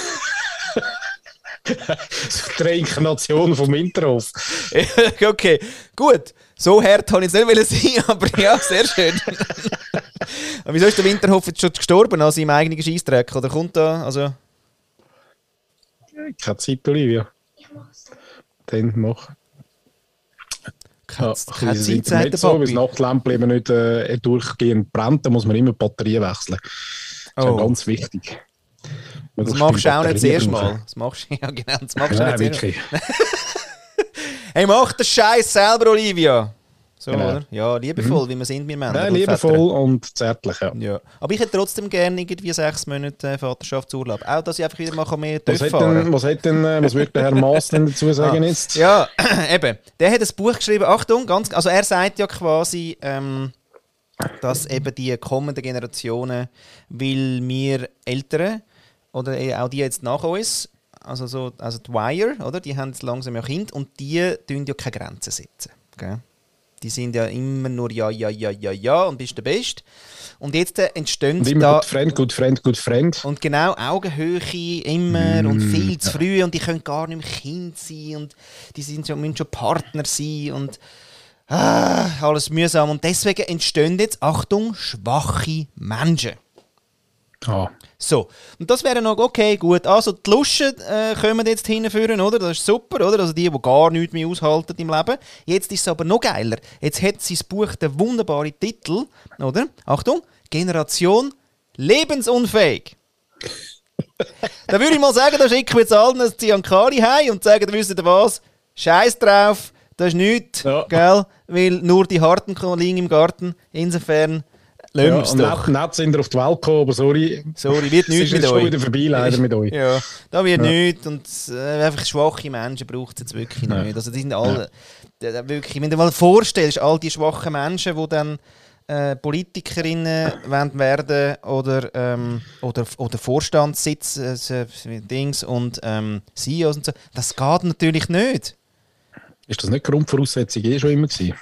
so die Reinkarnation vom Winterhof. okay, gut. So hart habe ich es nicht sein, aber ja, sehr schön. aber wieso ist der Winterhof jetzt schon gestorben an seinem eigenen Scheissdreck? Oder kommt da, also... Keine Zeit, Olivia. Ich mach's. Dann mach. Keine, Ja, keine Zeit, sagt der so, weil das Papi. Nachtlämpchen eben nicht äh, durchgehend brennt, da muss man immer die Batterie wechseln. Das ist Oh. ja ganz wichtig. Das machst du auch nicht das erste. Mal. Das machst du, ja genau, das machst du nicht wirklich. Hey, mach den Scheiß selber, Olivia. So, Genau. oder? Ja, liebevoll, wie wir sind, wir Männer. Nein, und liebevoll Väter. und zärtlich, ja. Ja. Aber ich hätte trotzdem gerne irgendwie sechs Monate äh, Vaterschaftsurlaub. Auch, dass ich einfach wieder mal mehr Was, hat denn, was, hat denn, äh, was würde der Herr Maas denn dazu sagen Ah. jetzt? Ja, eben. Der hat ein Buch geschrieben. Achtung, ganz, also er sagt ja quasi, ähm, dass eben die kommenden Generationen, weil wir Ältere oder eh auch die jetzt nach uns, also so, also die Wire, oder? Die haben jetzt langsam ja Kind und die tun ja keine Grenzen setzen. Gell? Die sind ja immer nur ja, ja, ja, ja, ja und bist der Beste. Und jetzt äh, entstehen Und immer da gut Friend, gut Friend, gut Friend. und genau, Augenhöhe immer und viel zu früh und die können gar nicht mehr Kind sein und die sind schon, müssen schon Partner sein und ah, alles mühsam. Und deswegen entstehen jetzt, Achtung, schwache Menschen. Ah, So, und das wäre noch okay, gut. Also die Luschen äh, kommen jetzt hinführen, oder? Das ist super, oder? Also die, die gar nichts mehr aushalten im Leben. Jetzt ist es aber noch geiler. Jetzt hat sein Buch den wunderbaren Titel, oder? Achtung, Generation lebensunfähig. da würde ich mal sagen, da schicken wir jetzt allen ein Ziankari heim und sagen, wisst ihr was? Scheiß drauf, das ist nichts, Ja. gell? Weil nur die Harten liegen im Garten. Insofern lassen ja, wir doch. nett, nett sind ihr auf die Welt gekommen, aber sorry. Sorry, wird nichts mit jetzt schon euch. wieder vorbei, leider mit euch. Ja, da wird Ja. nichts und äh, einfach schwache Menschen braucht es jetzt wirklich Ja. nicht. Also die sind alle, da wirklich, wenn du dir mal vorstellst, all die schwachen Menschen, die dann äh, Politikerinnen wollen werden oder, ähm, oder, oder Vorstandssitz, äh, Dings und ähm, CEOs und so, das geht natürlich nicht. Ist das nicht Grundvoraussetzung eh schon immer gewesen?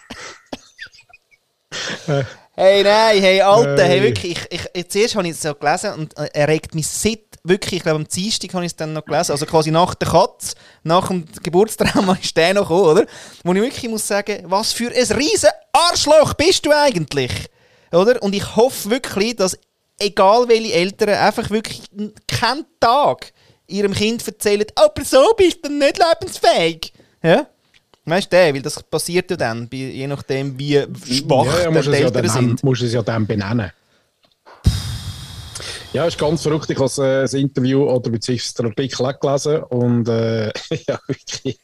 Hey, nein, hey, Alter, hey, wirklich, ich, ich, zuerst habe ich es so gelesen und äh, er regt mich seit, wirklich, ich glaube am Dienstag habe ich es dann noch gelesen, also quasi nach der Katz, nach dem Geburtstrauma ist der noch gekommen, oder? Wo ich wirklich muss sagen, was für ein riesen Arschloch bist du eigentlich, oder? Und ich hoffe wirklich, dass, egal welche Eltern, einfach wirklich keinen Tag ihrem Kind erzählen, aber so bist du nicht lebensfähig, ja? Weißt du, der, weil das passiert ja dann, bei- je nachdem, wie schwach ja, ja, die musst ja Eltern dann, sind. musst du es ja dann benennen. Ja, ist ganz verrückt. Ich habe äh, das Interview oder beziehungsweise den Artikel auch gelesen und äh, ja, wirklich.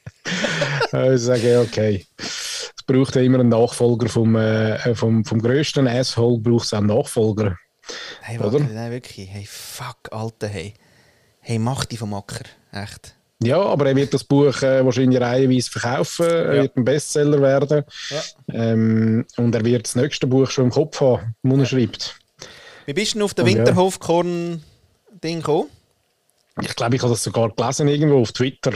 Äh, ich sage, ja, okay. Es braucht ja immer einen Nachfolger vom, äh, vom, vom grössten Asshole, braucht es einen Nachfolger. Hey, warte, nein, wirklich. Hey, fuck, Alter, hey. Hey, mach die vom Acker. Echt. Ja, aber er wird das Buch äh, wahrscheinlich reihenweise verkaufen, er Ja. wird ein Bestseller werden Ja. ähm, und er wird das nächste Buch schon im Kopf haben, das er schreibt. Wie bist du denn auf den. Winterhofkorn-Ding gekommen? Ich glaube, ich habe das sogar gelesen irgendwo auf Twitter.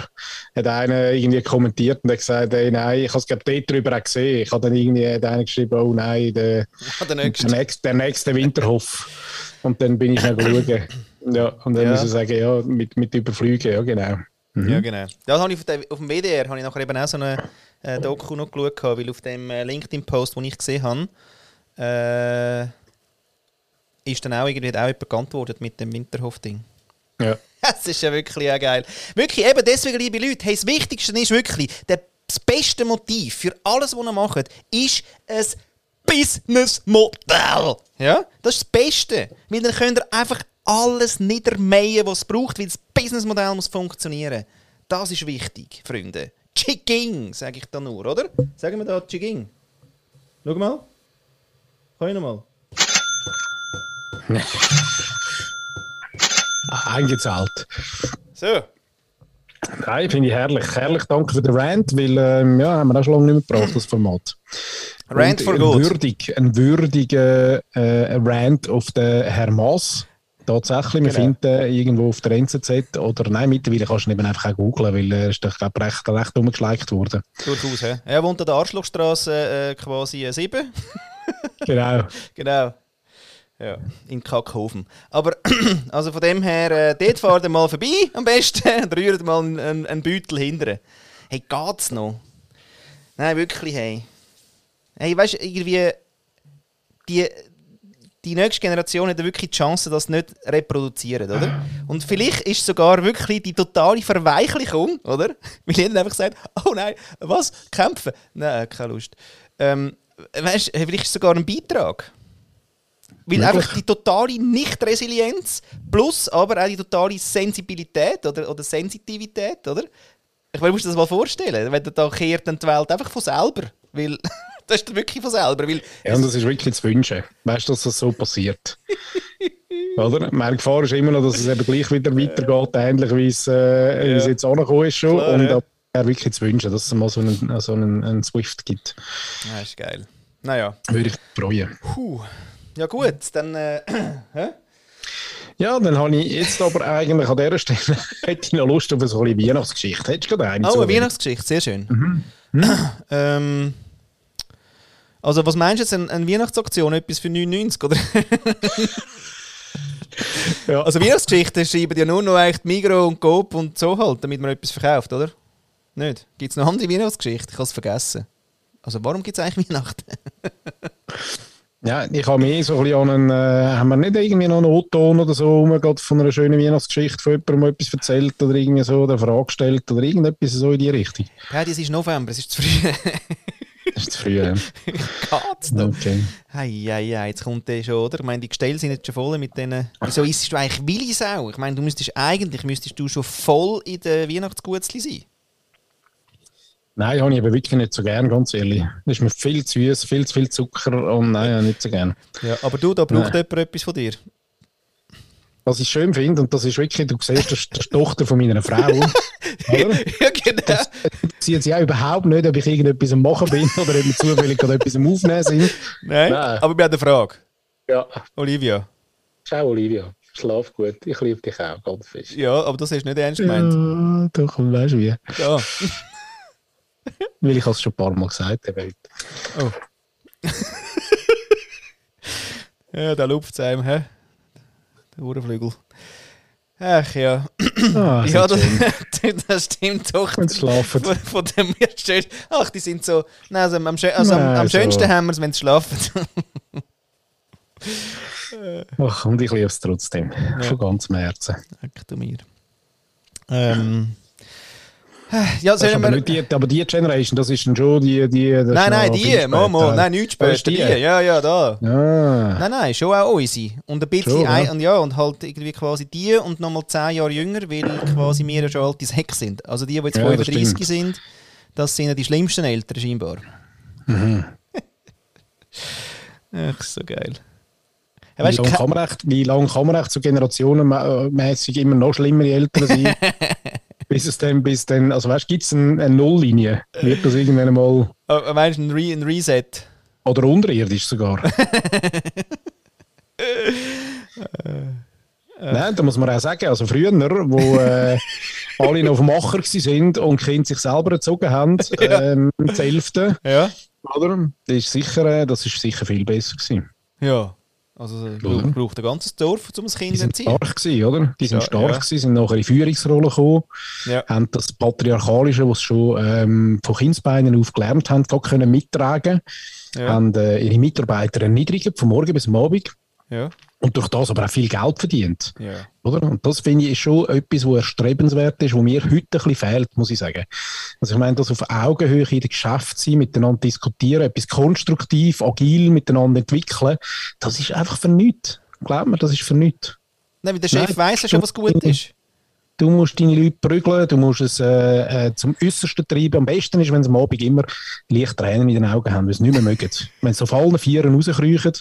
Hat einer irgendwie kommentiert und hat gesagt, hey, nein, ich habe es glaube dort drüber auch gesehen. Ich habe dann irgendwie hat einer geschrieben, oh nein, der, Ja, der der, nächste. nächste, der nächste Winterhof. Und dann bin ich schnell schauen. Ja, und dann Ja. muss ich sagen, ja, mit, mit Überflügen, ja genau. Ja, genau. Das habe ich auf, der, auf dem WDR habe ich nachher eben auch so eine äh, Doku noch geschaut, weil auf dem äh, LinkedIn-Post, den ich gesehen habe, äh, ist dann auch irgendwie auch jemand geantwortet mit dem Winterhof-Ding. Ja. Das ist ja wirklich auch geil. Wirklich, eben deswegen, liebe Leute, hey, das Wichtigste ist wirklich, der, das beste Motiv für alles, was ihr macht, ist ein Businessmodell. Ja? Das ist das Beste. Weil dann könnt ihr einfach alles niedermähen, was es braucht, weil das Businessmodell muss funktionieren. Das ist wichtig, Freunde. Chiging, sage ich da nur, oder? Sagen wir da Chiging. Schau mal. Kann ich nochmal? Ah, Eingezahlt. So. Nein, finde ich herrlich. Herrlich, danke für den Rant, weil ähm, ja, haben wir auch schon lange nicht mehr gebraucht, das Format. Rant for ein good. Würdig, ein würdiger äh, Rant auf den Herr Maas. Tatsächlich, wir Genau. finden ihn irgendwo auf der NZZ oder nein, mittlerweile kannst du ihn eben einfach auch googlen, weil er ist doch glaub, recht, recht umgeschleicht worden. Durchaus, hä? Er wohnt an der Arschlochstraße äh, quasi äh, 7. Genau. genau. Ja, in Kackhofen. Aber, also von dem her, äh, dort fahrt ihr mal vorbei am besten und rührt mal einen, einen Beutel hinterher. Hey, geht's noch? Nein, wirklich, hey. Hey, weißt du, irgendwie, die, die nächste Generation hat wirklich die Chance, das nicht reproduzieren, oder? Und vielleicht ist sogar wirklich die totale Verweichlichung, oder? Weil jeder einfach sagt, oh nein, was? Kämpfen? Nein, keine Lust. Ähm, weißt vielleicht ist es sogar ein Beitrag. Weil Möglich. einfach die totale Nicht-Resilienz plus aber auch die totale Sensibilität oder, oder Sensitivität, oder? Ich meine, du musst dir das mal vorstellen, wenn du da kehrt dann die Welt einfach von selber. Weil, das ist wirklich von selber. Weil Ja, und das ist wirklich zu wünschen. Weißt du, dass das so passiert? Oder? Meine Gefahr ist immer noch, dass es eben gleich wieder weitergeht, ähnlich wie es, äh, wie es Ja. jetzt angekommen ist schon. Klar, und ja. wäre wirklich zu wünschen, dass es mal so einen, so einen, einen Swift gibt. Ja, ist geil. Naja. Würde ich freuen. Puh. Ja gut, dann... Äh? Ja, dann habe ich jetzt aber eigentlich an dieser Stelle hätte ich noch Lust auf eine Weihnachtsgeschichte. Hättest du gerade eine? Oh, eine? Weihnachtsgeschichte, sehr schön. ähm, also was meinst du jetzt, eine, Weihnachtsaktion, etwas für 99, oder? Ja. Also Weihnachtsgeschichten schreiben ja nur noch eigentlich die Migros und Coop und so halt, damit man etwas verkauft, oder? Nicht? Gibt es noch andere Weihnachtsgeschichten? Ich habe es vergessen. Also warum gibt es eigentlich Weihnachten? Ja, ich habe mehr so ein bisschen an einen, äh, haben wir nicht irgendwie noch einen O-Ton oder so, gerade von einer schönen Weihnachtsgeschichte von jemandem etwas erzählt oder irgendwie so, oder eine Frage gestellt oder irgendetwas so in die Richtung. Ja, das ist November, es ist zu früh. Das ist zu früh. ja. Geht's noch? Okay. Hei, hei, hei, jetzt kommt der schon, oder? Ich meine, die Gestelle sind jetzt schon voll mit denen... Wieso isst du eigentlich Willisau? Ich meine, du müsstest eigentlich müsstest du schon voll in den Weihnachtsgutzli sein. Nein, habe ich aber wirklich nicht so gern, ganz ehrlich. Das ist mir viel zu süß, viel zu viel Zucker und nein, nicht so gern. Ja, aber du, da braucht Nein. jemand etwas von dir. Was ich schön finde, und das ist wirklich, du siehst, das ist die Tochter von meiner Frau. oder? ja, genau. Sie jetzt ja überhaupt nicht, ob ich irgendetwas am Machen bin oder ob wir zufällig gerade etwas am Aufnehmen sind. Nein, Nein. aber wir haben eine Frage. Ja, Olivia. ciao Olivia. Schlaf gut. Ich liebe dich auch ganz fest. Ja, aber das du nicht ernst gemeint. Ja, doch, weißt du wie. Ja. Weil ich es schon ein paar Mal gesagt habe. heute. Oh. ja, da lupft es einem, hä? Der Uhrenflügel. Ach ja. Ah, ja, das das, stimmt doch. Und schlafen. Von, von dem wir schön. Ach, die sind so. Nein, also am, schön, also am, am so. schönsten haben wir es, wenn sie schlafen. Ach, und ich liebe es trotzdem. Von ganzem Herzen. Danke du mir. Ähm. Ja, Das ist aber, nicht die, aber die Generation, das ist dann schon die. die das Nein, nein, die. Momo, nein, nicht Das später. Die. die. Ja, ja, da. Ah, Nein, nein, schon auch unsere. Und ein bisschen Schon, ein, ja. und ja, und halt irgendwie quasi die und nochmal 10 Jahre jünger, weil quasi wir ja schon alte Säcke sind. Also die, die jetzt Ja, das 35 stimmt. sind, das sind ja die schlimmsten Eltern scheinbar. Mhm. Ach, so geil. Ja, wie weißt, lange ke- kann man echt, wie lange kann man echt so generationenmäßig immer noch schlimmere Eltern sein? bis es dann, bis dann, also weißt du, gibt es eine, eine Nulllinie? Wird das irgendwann einmal, äh, meinst du ein, Re ein Reset? oder unterirdisch sogar? Nein, da muss man auch sagen, also früher, wo äh, alle noch auf Macher waren und Kinder sich selber erzogen haben, ähm, das Elfte, Ja. oder? Das ist sicher, äh, das ist sicher viel besser gewesen. Ja. Also es Oder? braucht, braucht ein ganzes Dorf, um ein Kind zu sind erziehen. stark gewesen, oder? Die sind stark ja. gewesen, sind nachher in Führungsrollen gekommen, Ja. haben das Patriarchalische, was sie schon ähm, von Kindsbeinen auf gelernt haben, gar können mittragen, Ja. haben äh, ihre Mitarbeiter erniedrigt, vom Morgen bis am Abend, Ja. Und durch das aber auch viel Geld verdient. Ja. Oder? Und das finde ich schon etwas, was erstrebenswert ist, was mir heute ein bisschen fehlt, muss ich sagen. Also ich meine, das auf Augenhöhe in der Geschäft sein, miteinander diskutieren, etwas konstruktiv, agil miteinander entwickeln, das ist einfach für nichts. Glaub mir, das ist für nichts. Nein, weil der Chef weiss ja schon, was gut ist. Du musst deine Leute prügeln, du musst es äh, äh, zum Äußersten treiben. Am besten ist, wenn sie am Abend immer leicht Tränen in den Augen haben, weil sie nicht mehr mögen. wenn sie auf allen Vieren rauskriechen,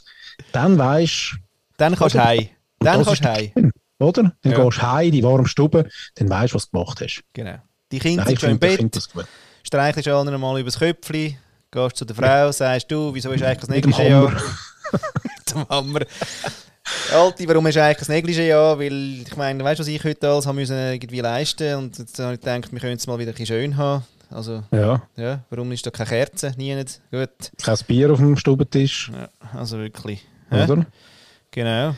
dann weisst Dann kannst du heim. Dann kannst ist du heim. oder? Dann Ja. gehst du heim in die warme Stube, dann weisst du, was du gemacht hast. Genau. Die Kinder Nein, sind schon im Bett, streichelst allen mal übers Köpfchen, gehst zu der Frau, sagst du, wieso ist eigentlich das dem Negligé an? Hammer. Alti, warum hast du eigentlich das Negligé an? Weil, ich meine, weißt du, was ich heute alles haben müssen irgendwie leisten und jetzt habe ich gedacht, wir können es mal wieder ein bisschen schön haben. Also, Ja, ja, warum ist da keine Kerze? Nie nicht. Gut. kein Bier auf dem Stubentisch, Ja, also wirklich. Oder? Genau.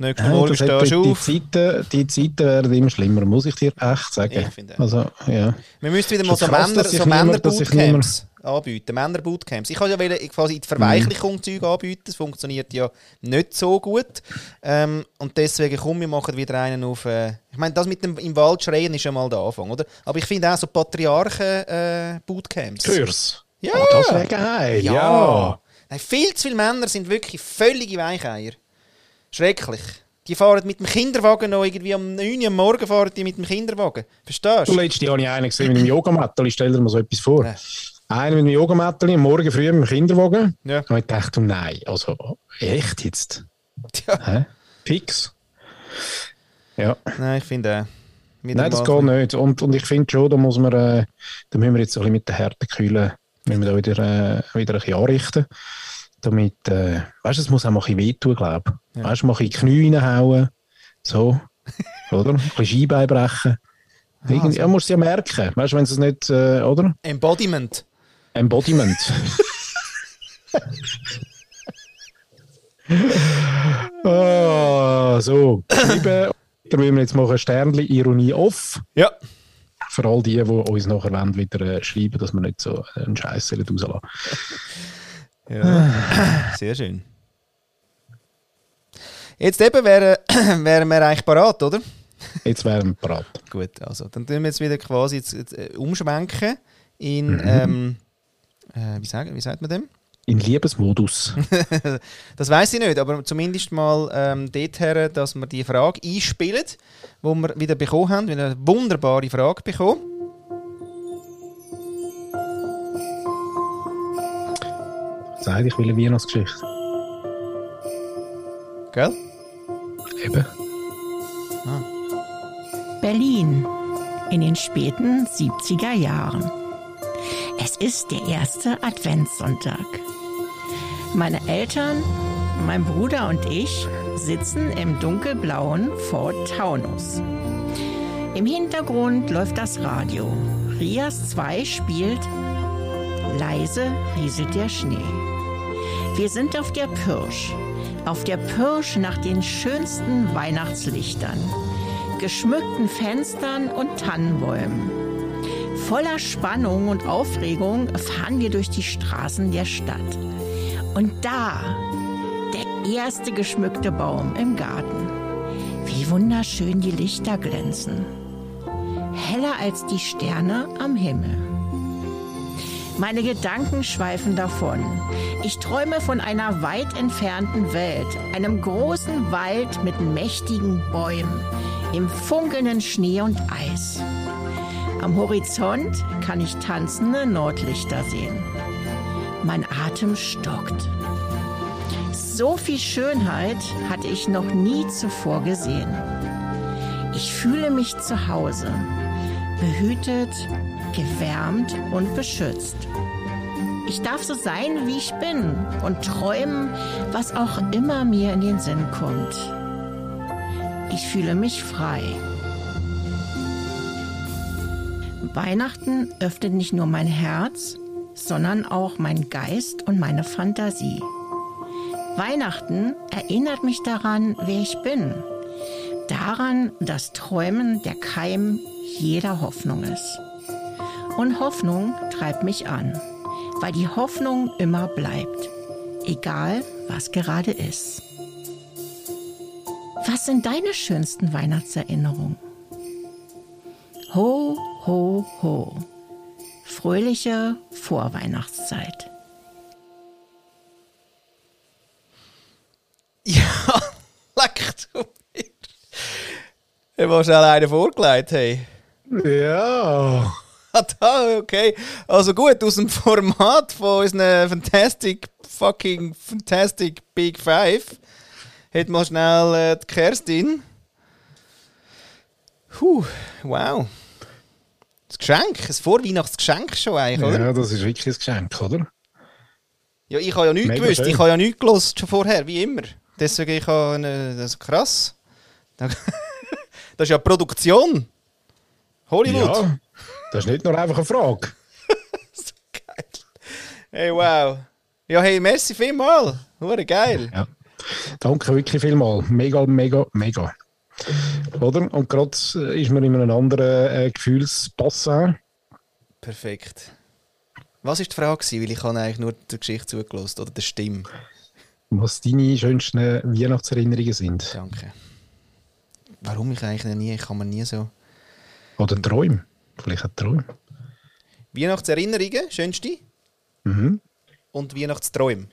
Nächsten Ja, Morgen stehst du die, auf. die, Zeiten, die Zeiten werden immer schlimmer, muss ich dir echt sagen. Ich finde. Also, ja. Wir müssten wieder mal so krass, Männer, so Männer Bootcamps anbieten. Männer Bootcamps. Ich kann ja quasi Mhm. die Verweichlichung Zeug anbieten. Das funktioniert ja nicht so gut. Ähm, und deswegen komm, wir machen wieder einen auf. Äh, ich meine, das mit dem im Wald schreien ist schon mal der Anfang, oder? Aber ich finde auch so Patriarchen äh, Bootcamps. Kurs. Ja. Oh, das wäre geil. Ja. Ja. Nein, viel zu viele Männer sind wirklich völlige Weicheier. Schrecklich. Die fahren mit dem Kinderwagen noch irgendwie am 9 Uhr am Morgen fahren die mit dem Kinderwagen. Verstehst Du du? letztes Jahr habe ich einen gesehen mit einem Yogamattel. Stell dir mal so etwas vor. Ja. Einer mit einem Yogamattel am Morgen früh mit dem Kinderwagen. Ja. Und ich dachte, nein, also echt jetzt? Ja. Hä? Fix? Ja. Nein, ich finde auch. wieder Nein, das geht nicht. Und, und ich finde schon, da muss man, äh, da müssen wir jetzt ein bisschen mit den Härtekühlen, müssen wir da wieder, äh, wieder ein bisschen anrichten. Damit, äh, weißt du, es muss auch mal ein bisschen wehtun, glaube ich. Ja. Weißt du, mal ein bisschen Knie reinhauen. So. oder? Ein bisschen Skibein brechen. Irgendwie, also. ja, musst du ja merken. Weißt du, wenn es nicht, äh, oder? Embodiment. Embodiment. ah, so. Liebe, da müssen wir jetzt machen ein Sternchen Ironie off. Ja. Für all die, die uns nachher wollen, wieder äh, schreiben, dass wir nicht so einen Scheiß rauslassen. Ja. Sehr schön. Jetzt eben wären wären wir eigentlich parat, oder? Jetzt wären wir parat. Gut, also dann tun wir jetzt wieder quasi jetzt, jetzt, äh, umschwenken in, Mhm. ähm, äh, wie, sagen, wie sagt man dem? In Liebesmodus. Das weiß ich nicht, aber zumindest mal ähm, dorthin, dass wir die Frage einspielen, die wir wieder bekommen haben. Wir haben eine wunderbare Frage bekommen. Sag ich will eine Weihnachtsgeschichte. Gell? Eben. Berlin in den späten 70er Jahren. Es ist der erste Adventssonntag. Meine Eltern, mein Bruder und ich sitzen im dunkelblauen Ford Taunus. Im Hintergrund läuft das Radio. Rias 2 spielt Leise rieselt der Schnee. Wir sind auf der Pirsch. Auf der Pirsch nach den schönsten Weihnachtslichtern geschmückten Fenstern und Tannenbäumen. Voller Spannung und Aufregung fahren wir durch die Straßen der Stadt. Und da, der erste geschmückte Baum im Garten. Wie wunderschön die Lichter glänzen. Heller als die Sterne am Himmel. Meine Gedanken schweifen davon. Ich träume von einer weit entfernten Welt, einem großen Wald mit mächtigen Bäumen, im funkelnden Schnee und Eis. Am Horizont kann ich tanzende Nordlichter sehen. Mein Atem stockt. So viel Schönheit hatte ich noch nie zuvor gesehen. Ich fühle mich zu Hause, behütet, gewärmt und beschützt. Ich darf so sein, wie ich bin und träumen, was auch immer mir in den Sinn kommt. Ich fühle mich frei. Weihnachten öffnet nicht nur mein Herz, sondern auch mein Geist und meine Fantasie. Weihnachten erinnert mich daran, wer ich bin. Daran, dass Träumen der Keim jeder Hoffnung ist. Und Hoffnung treibt mich an, weil die Hoffnung immer bleibt, egal was gerade ist. Was sind deine schönsten Weihnachtserinnerungen? Ho, ho, ho. Fröhliche Vorweihnachtszeit. Ja, leck du mir. Ich war schnell einen vorgelegt, hey. Ja. Ah, da, okay. Also gut, aus dem Format von unseren Fantastic fucking Fantastic Big Five hat mal schnell äh, die Kerstin. Puh, wow. Das Geschenk, ein Vorweihnachtsgeschenk schon eigentlich, oder? Ja, das ist wirklich ein Geschenk, oder? Ja, ich habe ja nichts Mega gewusst, schön. ich habe ja nichts gelost schon vorher, wie immer. Deswegen, ich habe, eine, das ist krass. Das ist ja Produktion. Hollywood. Ja, das ist nicht nur einfach eine Frage. Hey, wow. Ja, hey, merci vielmal. Hure geil. Ja. Danke wirklich vielmal. Mega, mega, mega. Oder? Und gerade äh, ist man in einem anderen äh, Gefühlsbassin. Perfekt. Was war die Frage? Weil ich habe eigentlich nur der Geschichte zugelassen oder der Stimme. Was deine schönsten Weihnachtserinnerungen sind. Danke. Warum ich eigentlich nie, ich kann mir nie so... Oder Träume. Vielleicht auch Träume. Weihnachtserinnerungen, schönste. Mhm. Und Weihnachtsträume.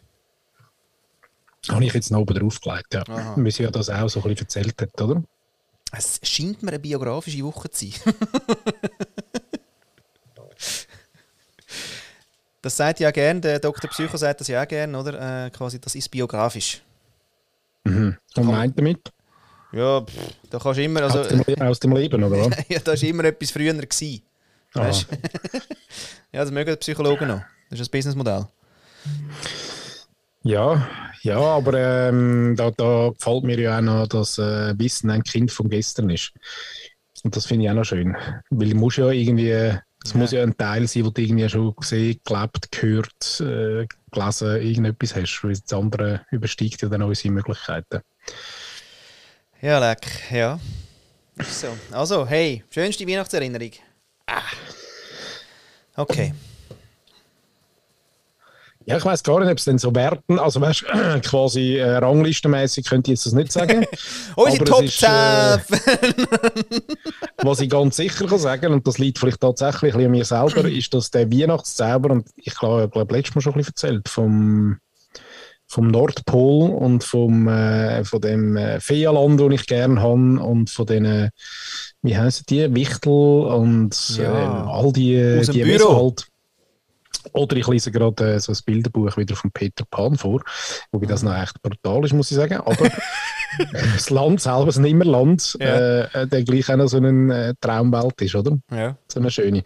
Habe ich jetzt noch oben drauf gelegt, ja. Aha. Wie sie ja das auch so ein bisschen erzählt hat, oder? Es scheint mir eine biografische Woche zu sein. das sagt ja gern, der Dr. Psycho sagt das ja auch gern, oder? Äh, quasi, das ist biografisch. Mhm. Und meint damit? Ja, pff, da kannst du immer, also, aus, dem, Le- aus dem Leben, oder ja, da war immer etwas früher. Gewesen. Weißt? ja, das mögen die Psychologen noch. Das ist ein Businessmodell. Ja, ja, aber ähm, da, da gefällt mir ja auch noch, dass äh, Wissen ein Kind von gestern ist. Und das finde ich auch noch schön. Weil du musst ja irgendwie, es Ja. muss ja ein Teil sein, wo du irgendwie schon gesehen, gelebt, gehört, äh, gelesen, irgendetwas hast. Weil das andere übersteigt ja dann unsere Möglichkeiten. Ja, leck, ja. Ist so. Also, hey, schönste Weihnachtserinnerung. Ah. Okay. Ja, ich weiß gar nicht, ob es denn so Werten, also weißt du, quasi äh, ranglistenmäßig könnte ich jetzt das nicht sagen. Unsere Top ist, 10. äh, Was ich ganz sicher kann sagen, und das liegt vielleicht tatsächlich ein bisschen an mir selber, ist, dass der Weihnachtszauber, und ich glaube, ich glaube letztes Mal schon ein bisschen erzählt, vom, vom Nordpol und vom, äh, von dem äh, Feenland, das ich gerne habe, und von den, wie heißen die, Wichtel und Ja. äh, all die, Aus die Büro. Halt. Oder ich lese gerade äh, so ein Bilderbuch wieder von Peter Pan vor, wobei das noch echt brutal ist, muss ich sagen. Aber das Land selber, es ist nicht immer Land, Ja. äh, äh, der gleich auch noch so eine äh, Traumwelt ist, oder? ja. So eine schöne.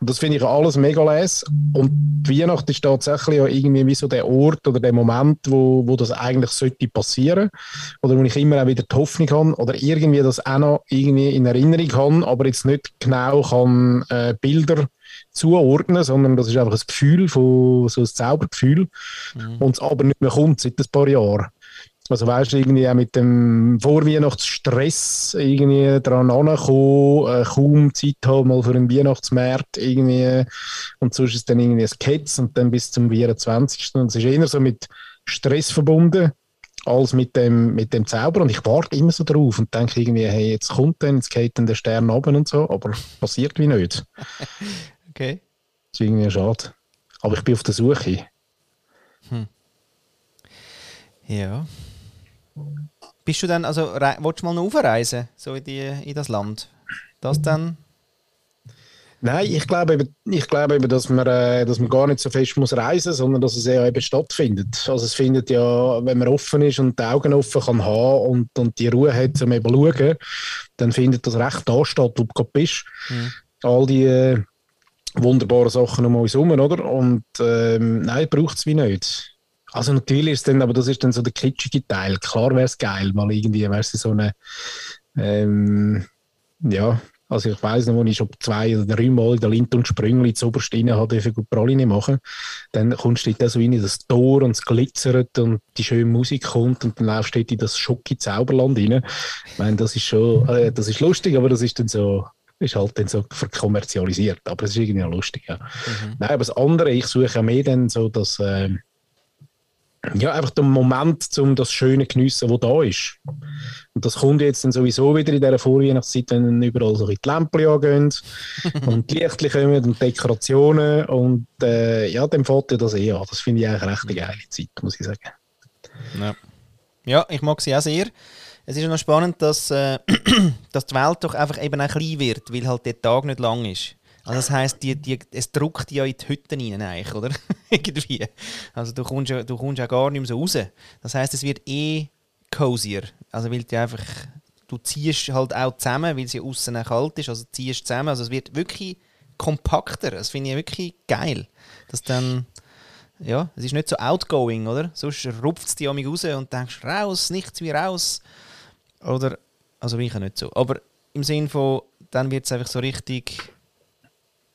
Und das finde ich alles mega les. Und die Weihnacht ist tatsächlich ja irgendwie wie so der Ort oder der Moment, wo, wo das eigentlich sollte passieren. Oder wo ich immer auch wieder die Hoffnung habe oder irgendwie das auch noch irgendwie in Erinnerung habe, aber jetzt nicht genau kann äh, Bilder zuordnen, sondern das ist einfach ein Gefühl, von, so ein Zaubergefühl. Und es aber nicht mehr kommt seit ein paar Jahren. Also weißt du, irgendwie auch mit dem Vorweihnachtsstress irgendwie dran ankommen, äh, kaum Zeit haben mal für einen Weihnachtsmarkt irgendwie und sonst ist es dann irgendwie ein Ketz und dann bis zum 24. Und es ist eher so mit Stress verbunden als mit dem, mit dem Zauber und ich warte immer so drauf und denke irgendwie, hey, jetzt kommt dann, jetzt geht dann der Stern runter und so, aber passiert wie nicht. Okay. Das ist irgendwie schade. Aber ich bin auf der Suche. Ja. Bist du dann, also, willst du mal noch aufreisen, so in, die, in das Land? Das dann? Nein, ich glaube eben, ich glaube eben dass, man, äh, dass man gar nicht so fest muss reisen muss, sondern dass es ja eben stattfindet. Also es findet ja, wenn man offen ist und die Augen offen kann haben und, und die Ruhe hat, um eben zu schauen, dann findet das recht da statt, wo du gerade bist. Mhm. All die äh, wunderbaren Sachen um uns herum, oder? Und ähm, nein, braucht es wie nicht. Also natürlich ist es dann, aber das ist dann so der kitschige Teil. Klar wäre es geil, mal irgendwie, wärst du so eine ähm, ja, also ich weiss noch, als ich schon zwei oder drei Mal in der Lind und Sprüngli zu Oberstein hatte, für gut Praline machen, dann kommst du dort so rein in das Tor und es glitzert und die schöne Musik kommt und dann läufst du in das schocki Zauberland rein. Ich meine, das ist schon, äh, das ist lustig, aber das ist dann so, ist halt dann so verkommerzialisiert, aber es ist irgendwie auch lustig, ja. Nein, aber das andere, ich suche ja mehr dann so das, äh, ja, einfach den Moment, um das Schöne geniessen, was da ist. Und das kommt jetzt dann sowieso wieder in dieser Vorweihnachtszeit, wenn dann überall so die Lämpchen angehen und die Lichtchen kommen und Dekorationen und äh, ja, dann fällt ja das eh an. Das finde ich eigentlich recht eine geile Zeit, muss ich sagen. Ja. ja, ich mag sie auch sehr. Es ist ja noch spannend, dass, äh, dass die Welt doch einfach eben auch klein wird, weil halt der Tag nicht lang ist. Also das heisst, die, die, es druckt ja in die Hütten rein eigentlich, oder? Irgendwie. Also du kommst, ja, du kommst ja gar nicht mehr so raus. Das heisst, es wird eh cozier. Also weil du einfach, du ziehst halt auch zusammen, weil es ja außen kalt ist, also ziehst zusammen. Also es wird wirklich kompakter. Das finde ich wirklich geil. Dass dann, ja, es ist nicht so outgoing, oder? Sonst rupft es die mich raus und denkst, raus, nichts wie raus. Oder, also ich ja nicht so. Aber im Sinn von, dann wird es einfach so richtig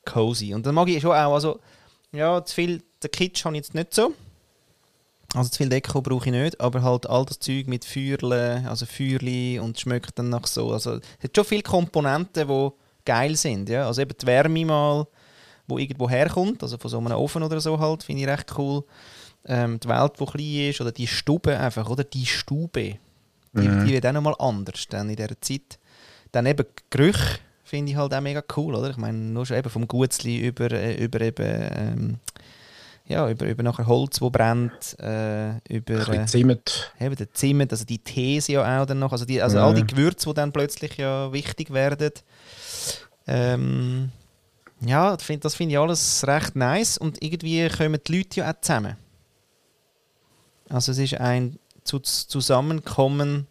cozy. Und dann mag ich schon auch, also, ja, zu viel, den Kitsch habe ich jetzt nicht so. Also zu viel Deko brauche ich nicht, aber halt all das Zeug mit Feuerle, also Feuerli und schmeckt dann nach so. Also es hat schon viele Komponenten, die geil sind. Ja? Also eben die Wärme mal, wo irgendwo herkommt, also von so einem Ofen oder so halt, finde ich recht cool. Ähm, die Welt, die klein ist, oder die Stube einfach, oder die Stube. Die, mhm. die wird auch nochmal anders dann in dieser Zeit. Dann eben Gerüche finde ich halt auch mega cool, oder? Ich meine, nur schon eben vom Gutzli über, äh, über eben... Ähm, ja, über, über nachher Holz, das brennt, äh, über äh, Zimt. Eben der Zimt, also die Tees ja auch dann noch, also, die, also ja. all die Gewürze, die dann plötzlich ja wichtig werden. Ähm, ja, das finde ich alles recht nice und irgendwie kommen die Leute ja auch zusammen. Also es ist ein Zusammenkommen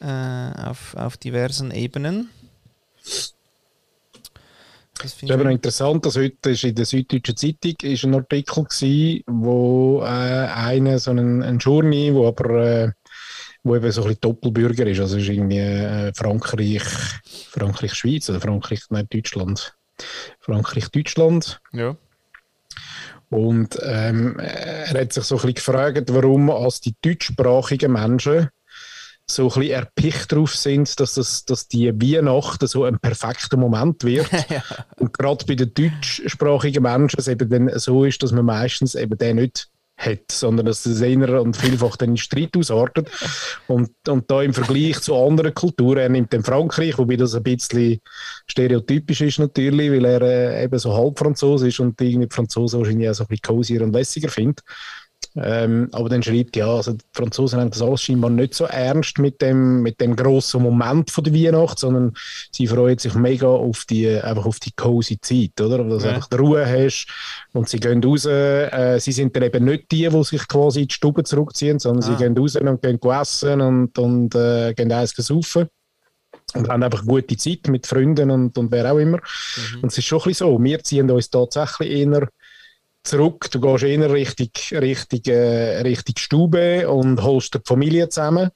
äh, auf, auf diversen Ebenen. Das ist aber noch interessant, dass heute ist in der Süddeutschen Zeitung ist ein Artikel war, wo äh, einer, so ein, ein Journey, wo aber äh, wo eben so ein bisschen Doppelbürger ist, also ist irgendwie äh, Frankreich, Frankreich-Schweiz oder Frankreich, nein, Deutschland. Frankreich-Deutschland. Ja. Und ähm, er hat sich so ein bisschen gefragt, warum als die deutschsprachigen Menschen so ein bisschen erpicht drauf sind, dass, das, dass die Weihnachten so ein perfekter Moment wird. ja. Und gerade bei den deutschsprachigen Menschen es eben dann so ist, dass man meistens eben den nicht hat, sondern dass das eher und vielfach in Streit ausartet. Und, und da im Vergleich zu anderen Kulturen, er nimmt den Frankreich, wobei das ein bisschen stereotypisch ist natürlich, weil er äh, eben so halb Franzose ist und die Franzosen wahrscheinlich auch so ein bisschen cozier und lässiger findet. Ähm, aber dann schreibt ja, also die Franzosen haben das alles scheinbar nicht so ernst mit dem, mit dem grossen Moment von der Weihnacht, sondern sie freuen sich mega auf die, einfach auf die cozy Zeit, oder? Dass du ja. einfach die Ruhe hast und sie gehen raus. Äh, sie sind dann eben nicht die, die sich quasi in die Stube zurückziehen, sondern ah. sie gehen raus und gehen essen und, und äh, gehen eins versaufen und haben einfach gute Zeit mit Freunden und, und wer auch immer. Mhm. Und es ist schon ein bisschen so, wir ziehen uns tatsächlich eher zurück, du gehst eher Richtung, Richtung, äh, Richtung Stube und holst die Familie zusammen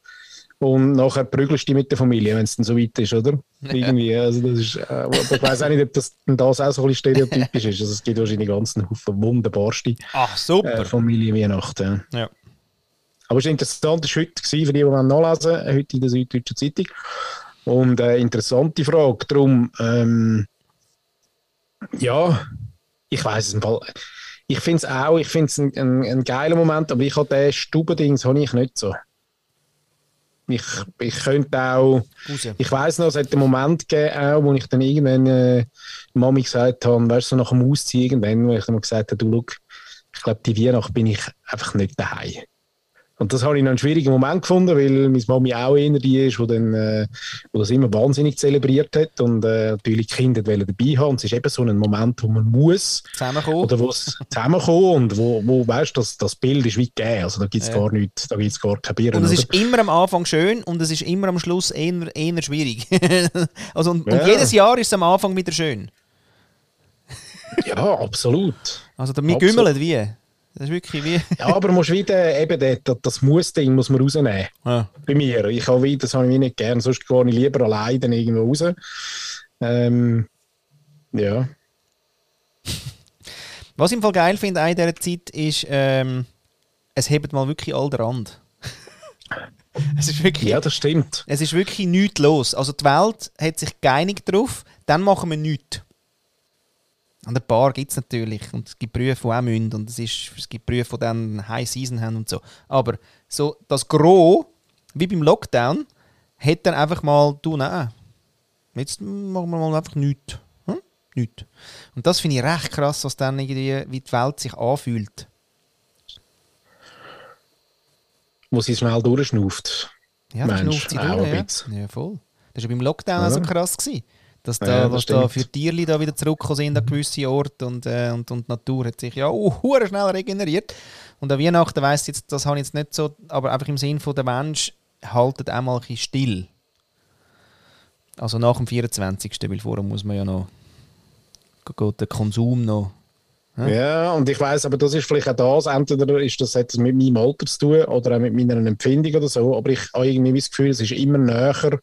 und nachher prügelst du dich mit der Familie, wenn es dann so weit ist, oder? Ja. Irgendwie, also das ist, äh, ich weiß auch nicht, ob das, das auch so ein bisschen stereotypisch ist. Also es gibt wahrscheinlich ganz Haufen wunderbarste Ach, super. Äh, Familienweihnachten. Ja. Aber es war interessant, das war heute, für die, die nachlesen heute in der Süddeutschen Zeitung. Und eine äh, interessante Frage, darum, ähm, ja, ich weiß es im Fall ich finde es auch, ich finde es ein, ein, ein, geiler Moment, aber ich habe den Stubendings habe ich nicht so. Ich, ich könnte auch, Raus. ich weiß noch, es hat einen Moment gegeben, auch, wo ich dann irgendwann äh, Mami gesagt habe, weißt du, nach dem Ausziehen irgendwann, wo ich dann gesagt habe, du, look, ich glaube, die Weihnacht bin ich einfach nicht daheim. Und das habe ich noch einen schwierigen Moment gefunden, weil meine Mami auch einer die ist, die dann, äh, wo das immer wahnsinnig zelebriert hat und äh, natürlich die Kinder dabei haben. Und es ist eben so ein Moment, wo man muss zusammenkommen oder wo es zusammenkommen und wo, wo weißt, das, das Bild ist wie gegeben. Also da gibt es ja. gar nichts, da gibt es gar kein Bier. Und es ist immer am Anfang schön und es ist immer am Schluss eher, eher schwierig. also und, ja. und, jedes Jahr ist es am Anfang wieder schön. ja, absolut. Also wir gümmeln wie. Das ist wirklich wie. ja, aber musst wieder eben das, das Muss-Ding muss man rausnehmen. Ja. Bei mir. Ich habe das habe ich nicht gern, sonst gehe ich lieber alleine irgendwo raus. Ähm, ja. Was ich im Fall geil finde in dieser Zeit ist, ähm, es hebt mal wirklich all der Rand. es ist wirklich, ja, das stimmt. Es ist wirklich nichts los. Also die Welt hat sich geeinigt darauf, dann machen wir nichts. Und ein paar gibt es natürlich. Und es gibt Berufe, die auch müssen. Und es, ist, es gibt Berufe, die dann High Season haben und so. Aber so das Gros, wie beim Lockdown, hat dann einfach mal, du, nein, jetzt machen wir mal einfach nichts. Hm? Nichts. Und das finde ich recht krass, was dann irgendwie, wie die Welt sich anfühlt. Wo sie schnell durchschnauft. Ja, das schnauft sie durch, ja. ja. voll. Das war beim Lockdown ja. so krass. Gewesen. Dass da, ja, was da für Tierli da wieder zurückgekommen sind an gewisse Orte und, äh, und, und die Natur hat sich ja uh, schnell regeneriert. Und an Weihnachten weiss jetzt, das habe ich jetzt nicht so, aber einfach im Sinn von der Mensch haltet auch mal ein still. Also nach dem 24. Weil vorher muss man ja noch geht der Konsum noch. Ja, ja und ich weiß, aber das ist vielleicht auch das, entweder ist das etwas mit meinem Alter zu tun oder auch mit meiner Empfindung oder so, aber ich habe irgendwie das Gefühl, es ist immer näher,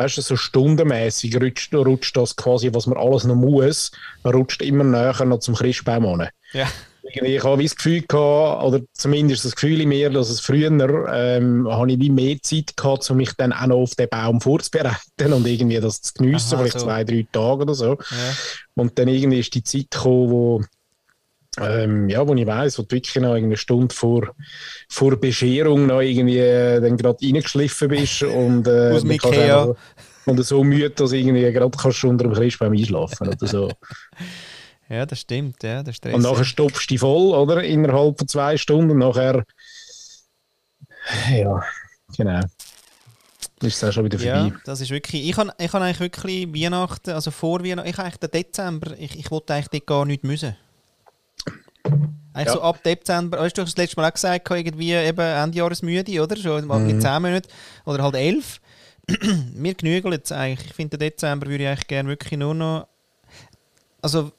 weißt du, so stundenmäßig rutscht, rutscht das quasi, was man alles noch muss, rutscht immer näher noch zum Christbaum an. Ja. Ich habe das Gefühl gehabt, oder zumindest das Gefühl in mir, dass es früher ähm, habe ich wie mehr Zeit gehabt, um mich dann auch noch auf den Baum vorzubereiten und irgendwie das zu geniessen, Aha, vielleicht so. zwei, drei Tage oder so. Ja. Und dann irgendwie ist die Zeit gekommen, wo ähm, ja, wo ich weiss, wo du wirklich noch eine Stunde vor, vor Bescherung noch irgendwie äh, dann gerade reingeschliffen bist und, äh, Aus Ikea. und so müde, dass irgendwie gerade kannst du unter dem Christbaum einschlafen oder so. Ja, das stimmt, ja, das Und nachher stopfst du dich voll, oder? Innerhalb von zwei Stunden. Nachher, ja, genau. Ist es auch schon wieder vorbei. Ja, das ist wirklich, ich habe ich hab eigentlich wirklich Weihnachten, also vor Weihnachten, ich habe eigentlich den Dezember, ich, ich wollte eigentlich dort gar nicht müssen. Eigentlich ja. so ab Dezember, weißt du, hast das letzte Mal auch gesagt, irgendwie eben Endjahresmüde, oder? Schon mhm. mit 10 Monaten oder halt 11. Mir genügelt jetzt eigentlich. Ich finde, Dezember würde ich eigentlich gerne wirklich nur noch. Also,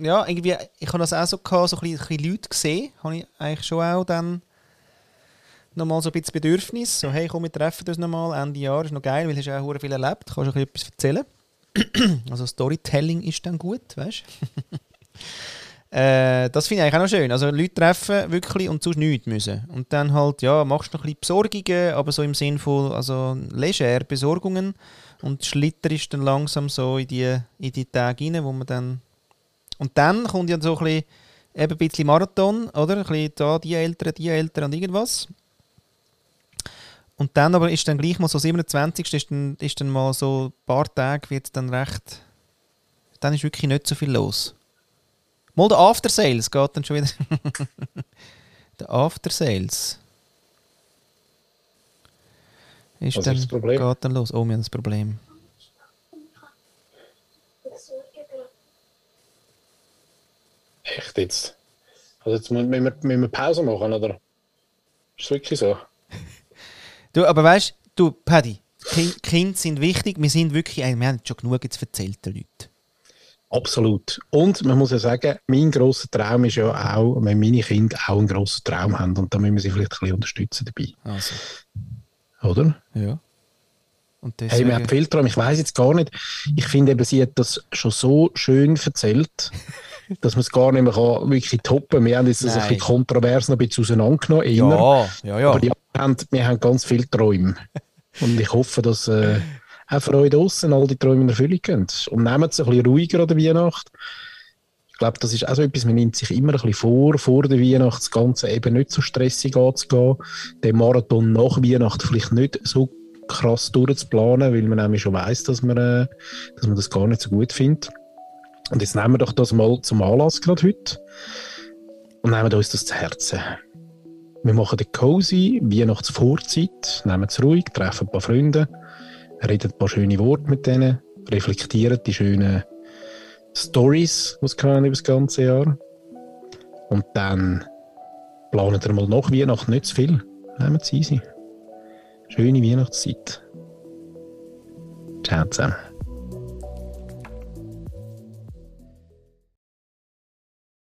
ja, irgendwie, ich habe das auch so gehabt, so ein bisschen, ein bisschen Leute gesehen, habe ich eigentlich schon auch dann nochmal so ein bisschen Bedürfnis. So, hey, komm, wir treffen uns nochmal, Ende Jahr, ist noch geil, weil du hast auch viel erlebt, kannst du etwas erzählen. also Storytelling ist dann gut, weißt du? Äh, das finde ich eigentlich auch noch schön. Also Leute treffen wirklich und sonst nichts müssen. Und dann halt, ja, machst du noch ein bisschen Besorgungen, aber so im Sinn von, also leger Besorgungen und schlitterst dann langsam so in die, in die Tage rein, wo man dann... Und dann kommt ja so ein bisschen, eben ein bisschen Marathon, oder? Ein bisschen da, die Eltern, die Eltern und irgendwas. Und dann aber ist dann gleich mal so 27. ist dann, ist dann mal so ein paar Tage wird dann recht... Dann ist wirklich nicht so viel los. Mal der After Sales geht dann schon wieder. der After Sales. Ist Was dann, ist das Problem? Geht dann los. Oh, wir haben das Problem. Echt jetzt? Also jetzt müssen wir, müssen wir Pause machen, oder? Ist wirklich so? du, aber weißt du, Paddy, Kinder sind wichtig. Wir sind wirklich, wir haben schon genug jetzt erzählt, den Leuten. Absolut. Und man muss ja sagen, mein grosser Traum ist ja auch, wenn meine Kinder auch einen grossen Traum haben und da müssen wir sie vielleicht ein bisschen unterstützen dabei. Also. Oder? Ja. Und hey, wir haben viel Traum. Ich weiß jetzt gar nicht. Ich finde eben, sie hat das schon so schön erzählt, dass man es gar nicht mehr kann, wirklich toppen Wir haben jetzt das ein bisschen kontrovers noch ein bisschen auseinandergenommen. Ja, ja, ja. Aber wir haben, wir haben ganz viele Träume. Und ich hoffe, dass. Äh, auch für euch draussen all die Träume in Erfüllung gehen. Und nehmt es ein bisschen ruhiger an der Weihnacht. Ich glaube, das ist auch so etwas, man nimmt sich immer ein bisschen vor, vor der Weihnacht das Ganze eben nicht so stressig anzugehen, den Marathon nach Weihnacht vielleicht nicht so krass durchzuplanen, weil man nämlich schon weiß, dass man, äh, dass man das gar nicht so gut findet. Und jetzt nehmen wir doch das mal zum Anlass gerade heute und nehmen uns das zu Herzen. Wir machen eine cozy Weihnachtsvorzeit, nehmen es ruhig, treffen ein paar Freunde, redet ein paar schöne Worte mit denen, reflektiert die schönen Stories, die es über das ganze Jahr. Und dann planet ihr mal nach Weihnachten nicht zu viel. Nehmt es easy. Schöne Weihnachtszeit. Ciao zusammen.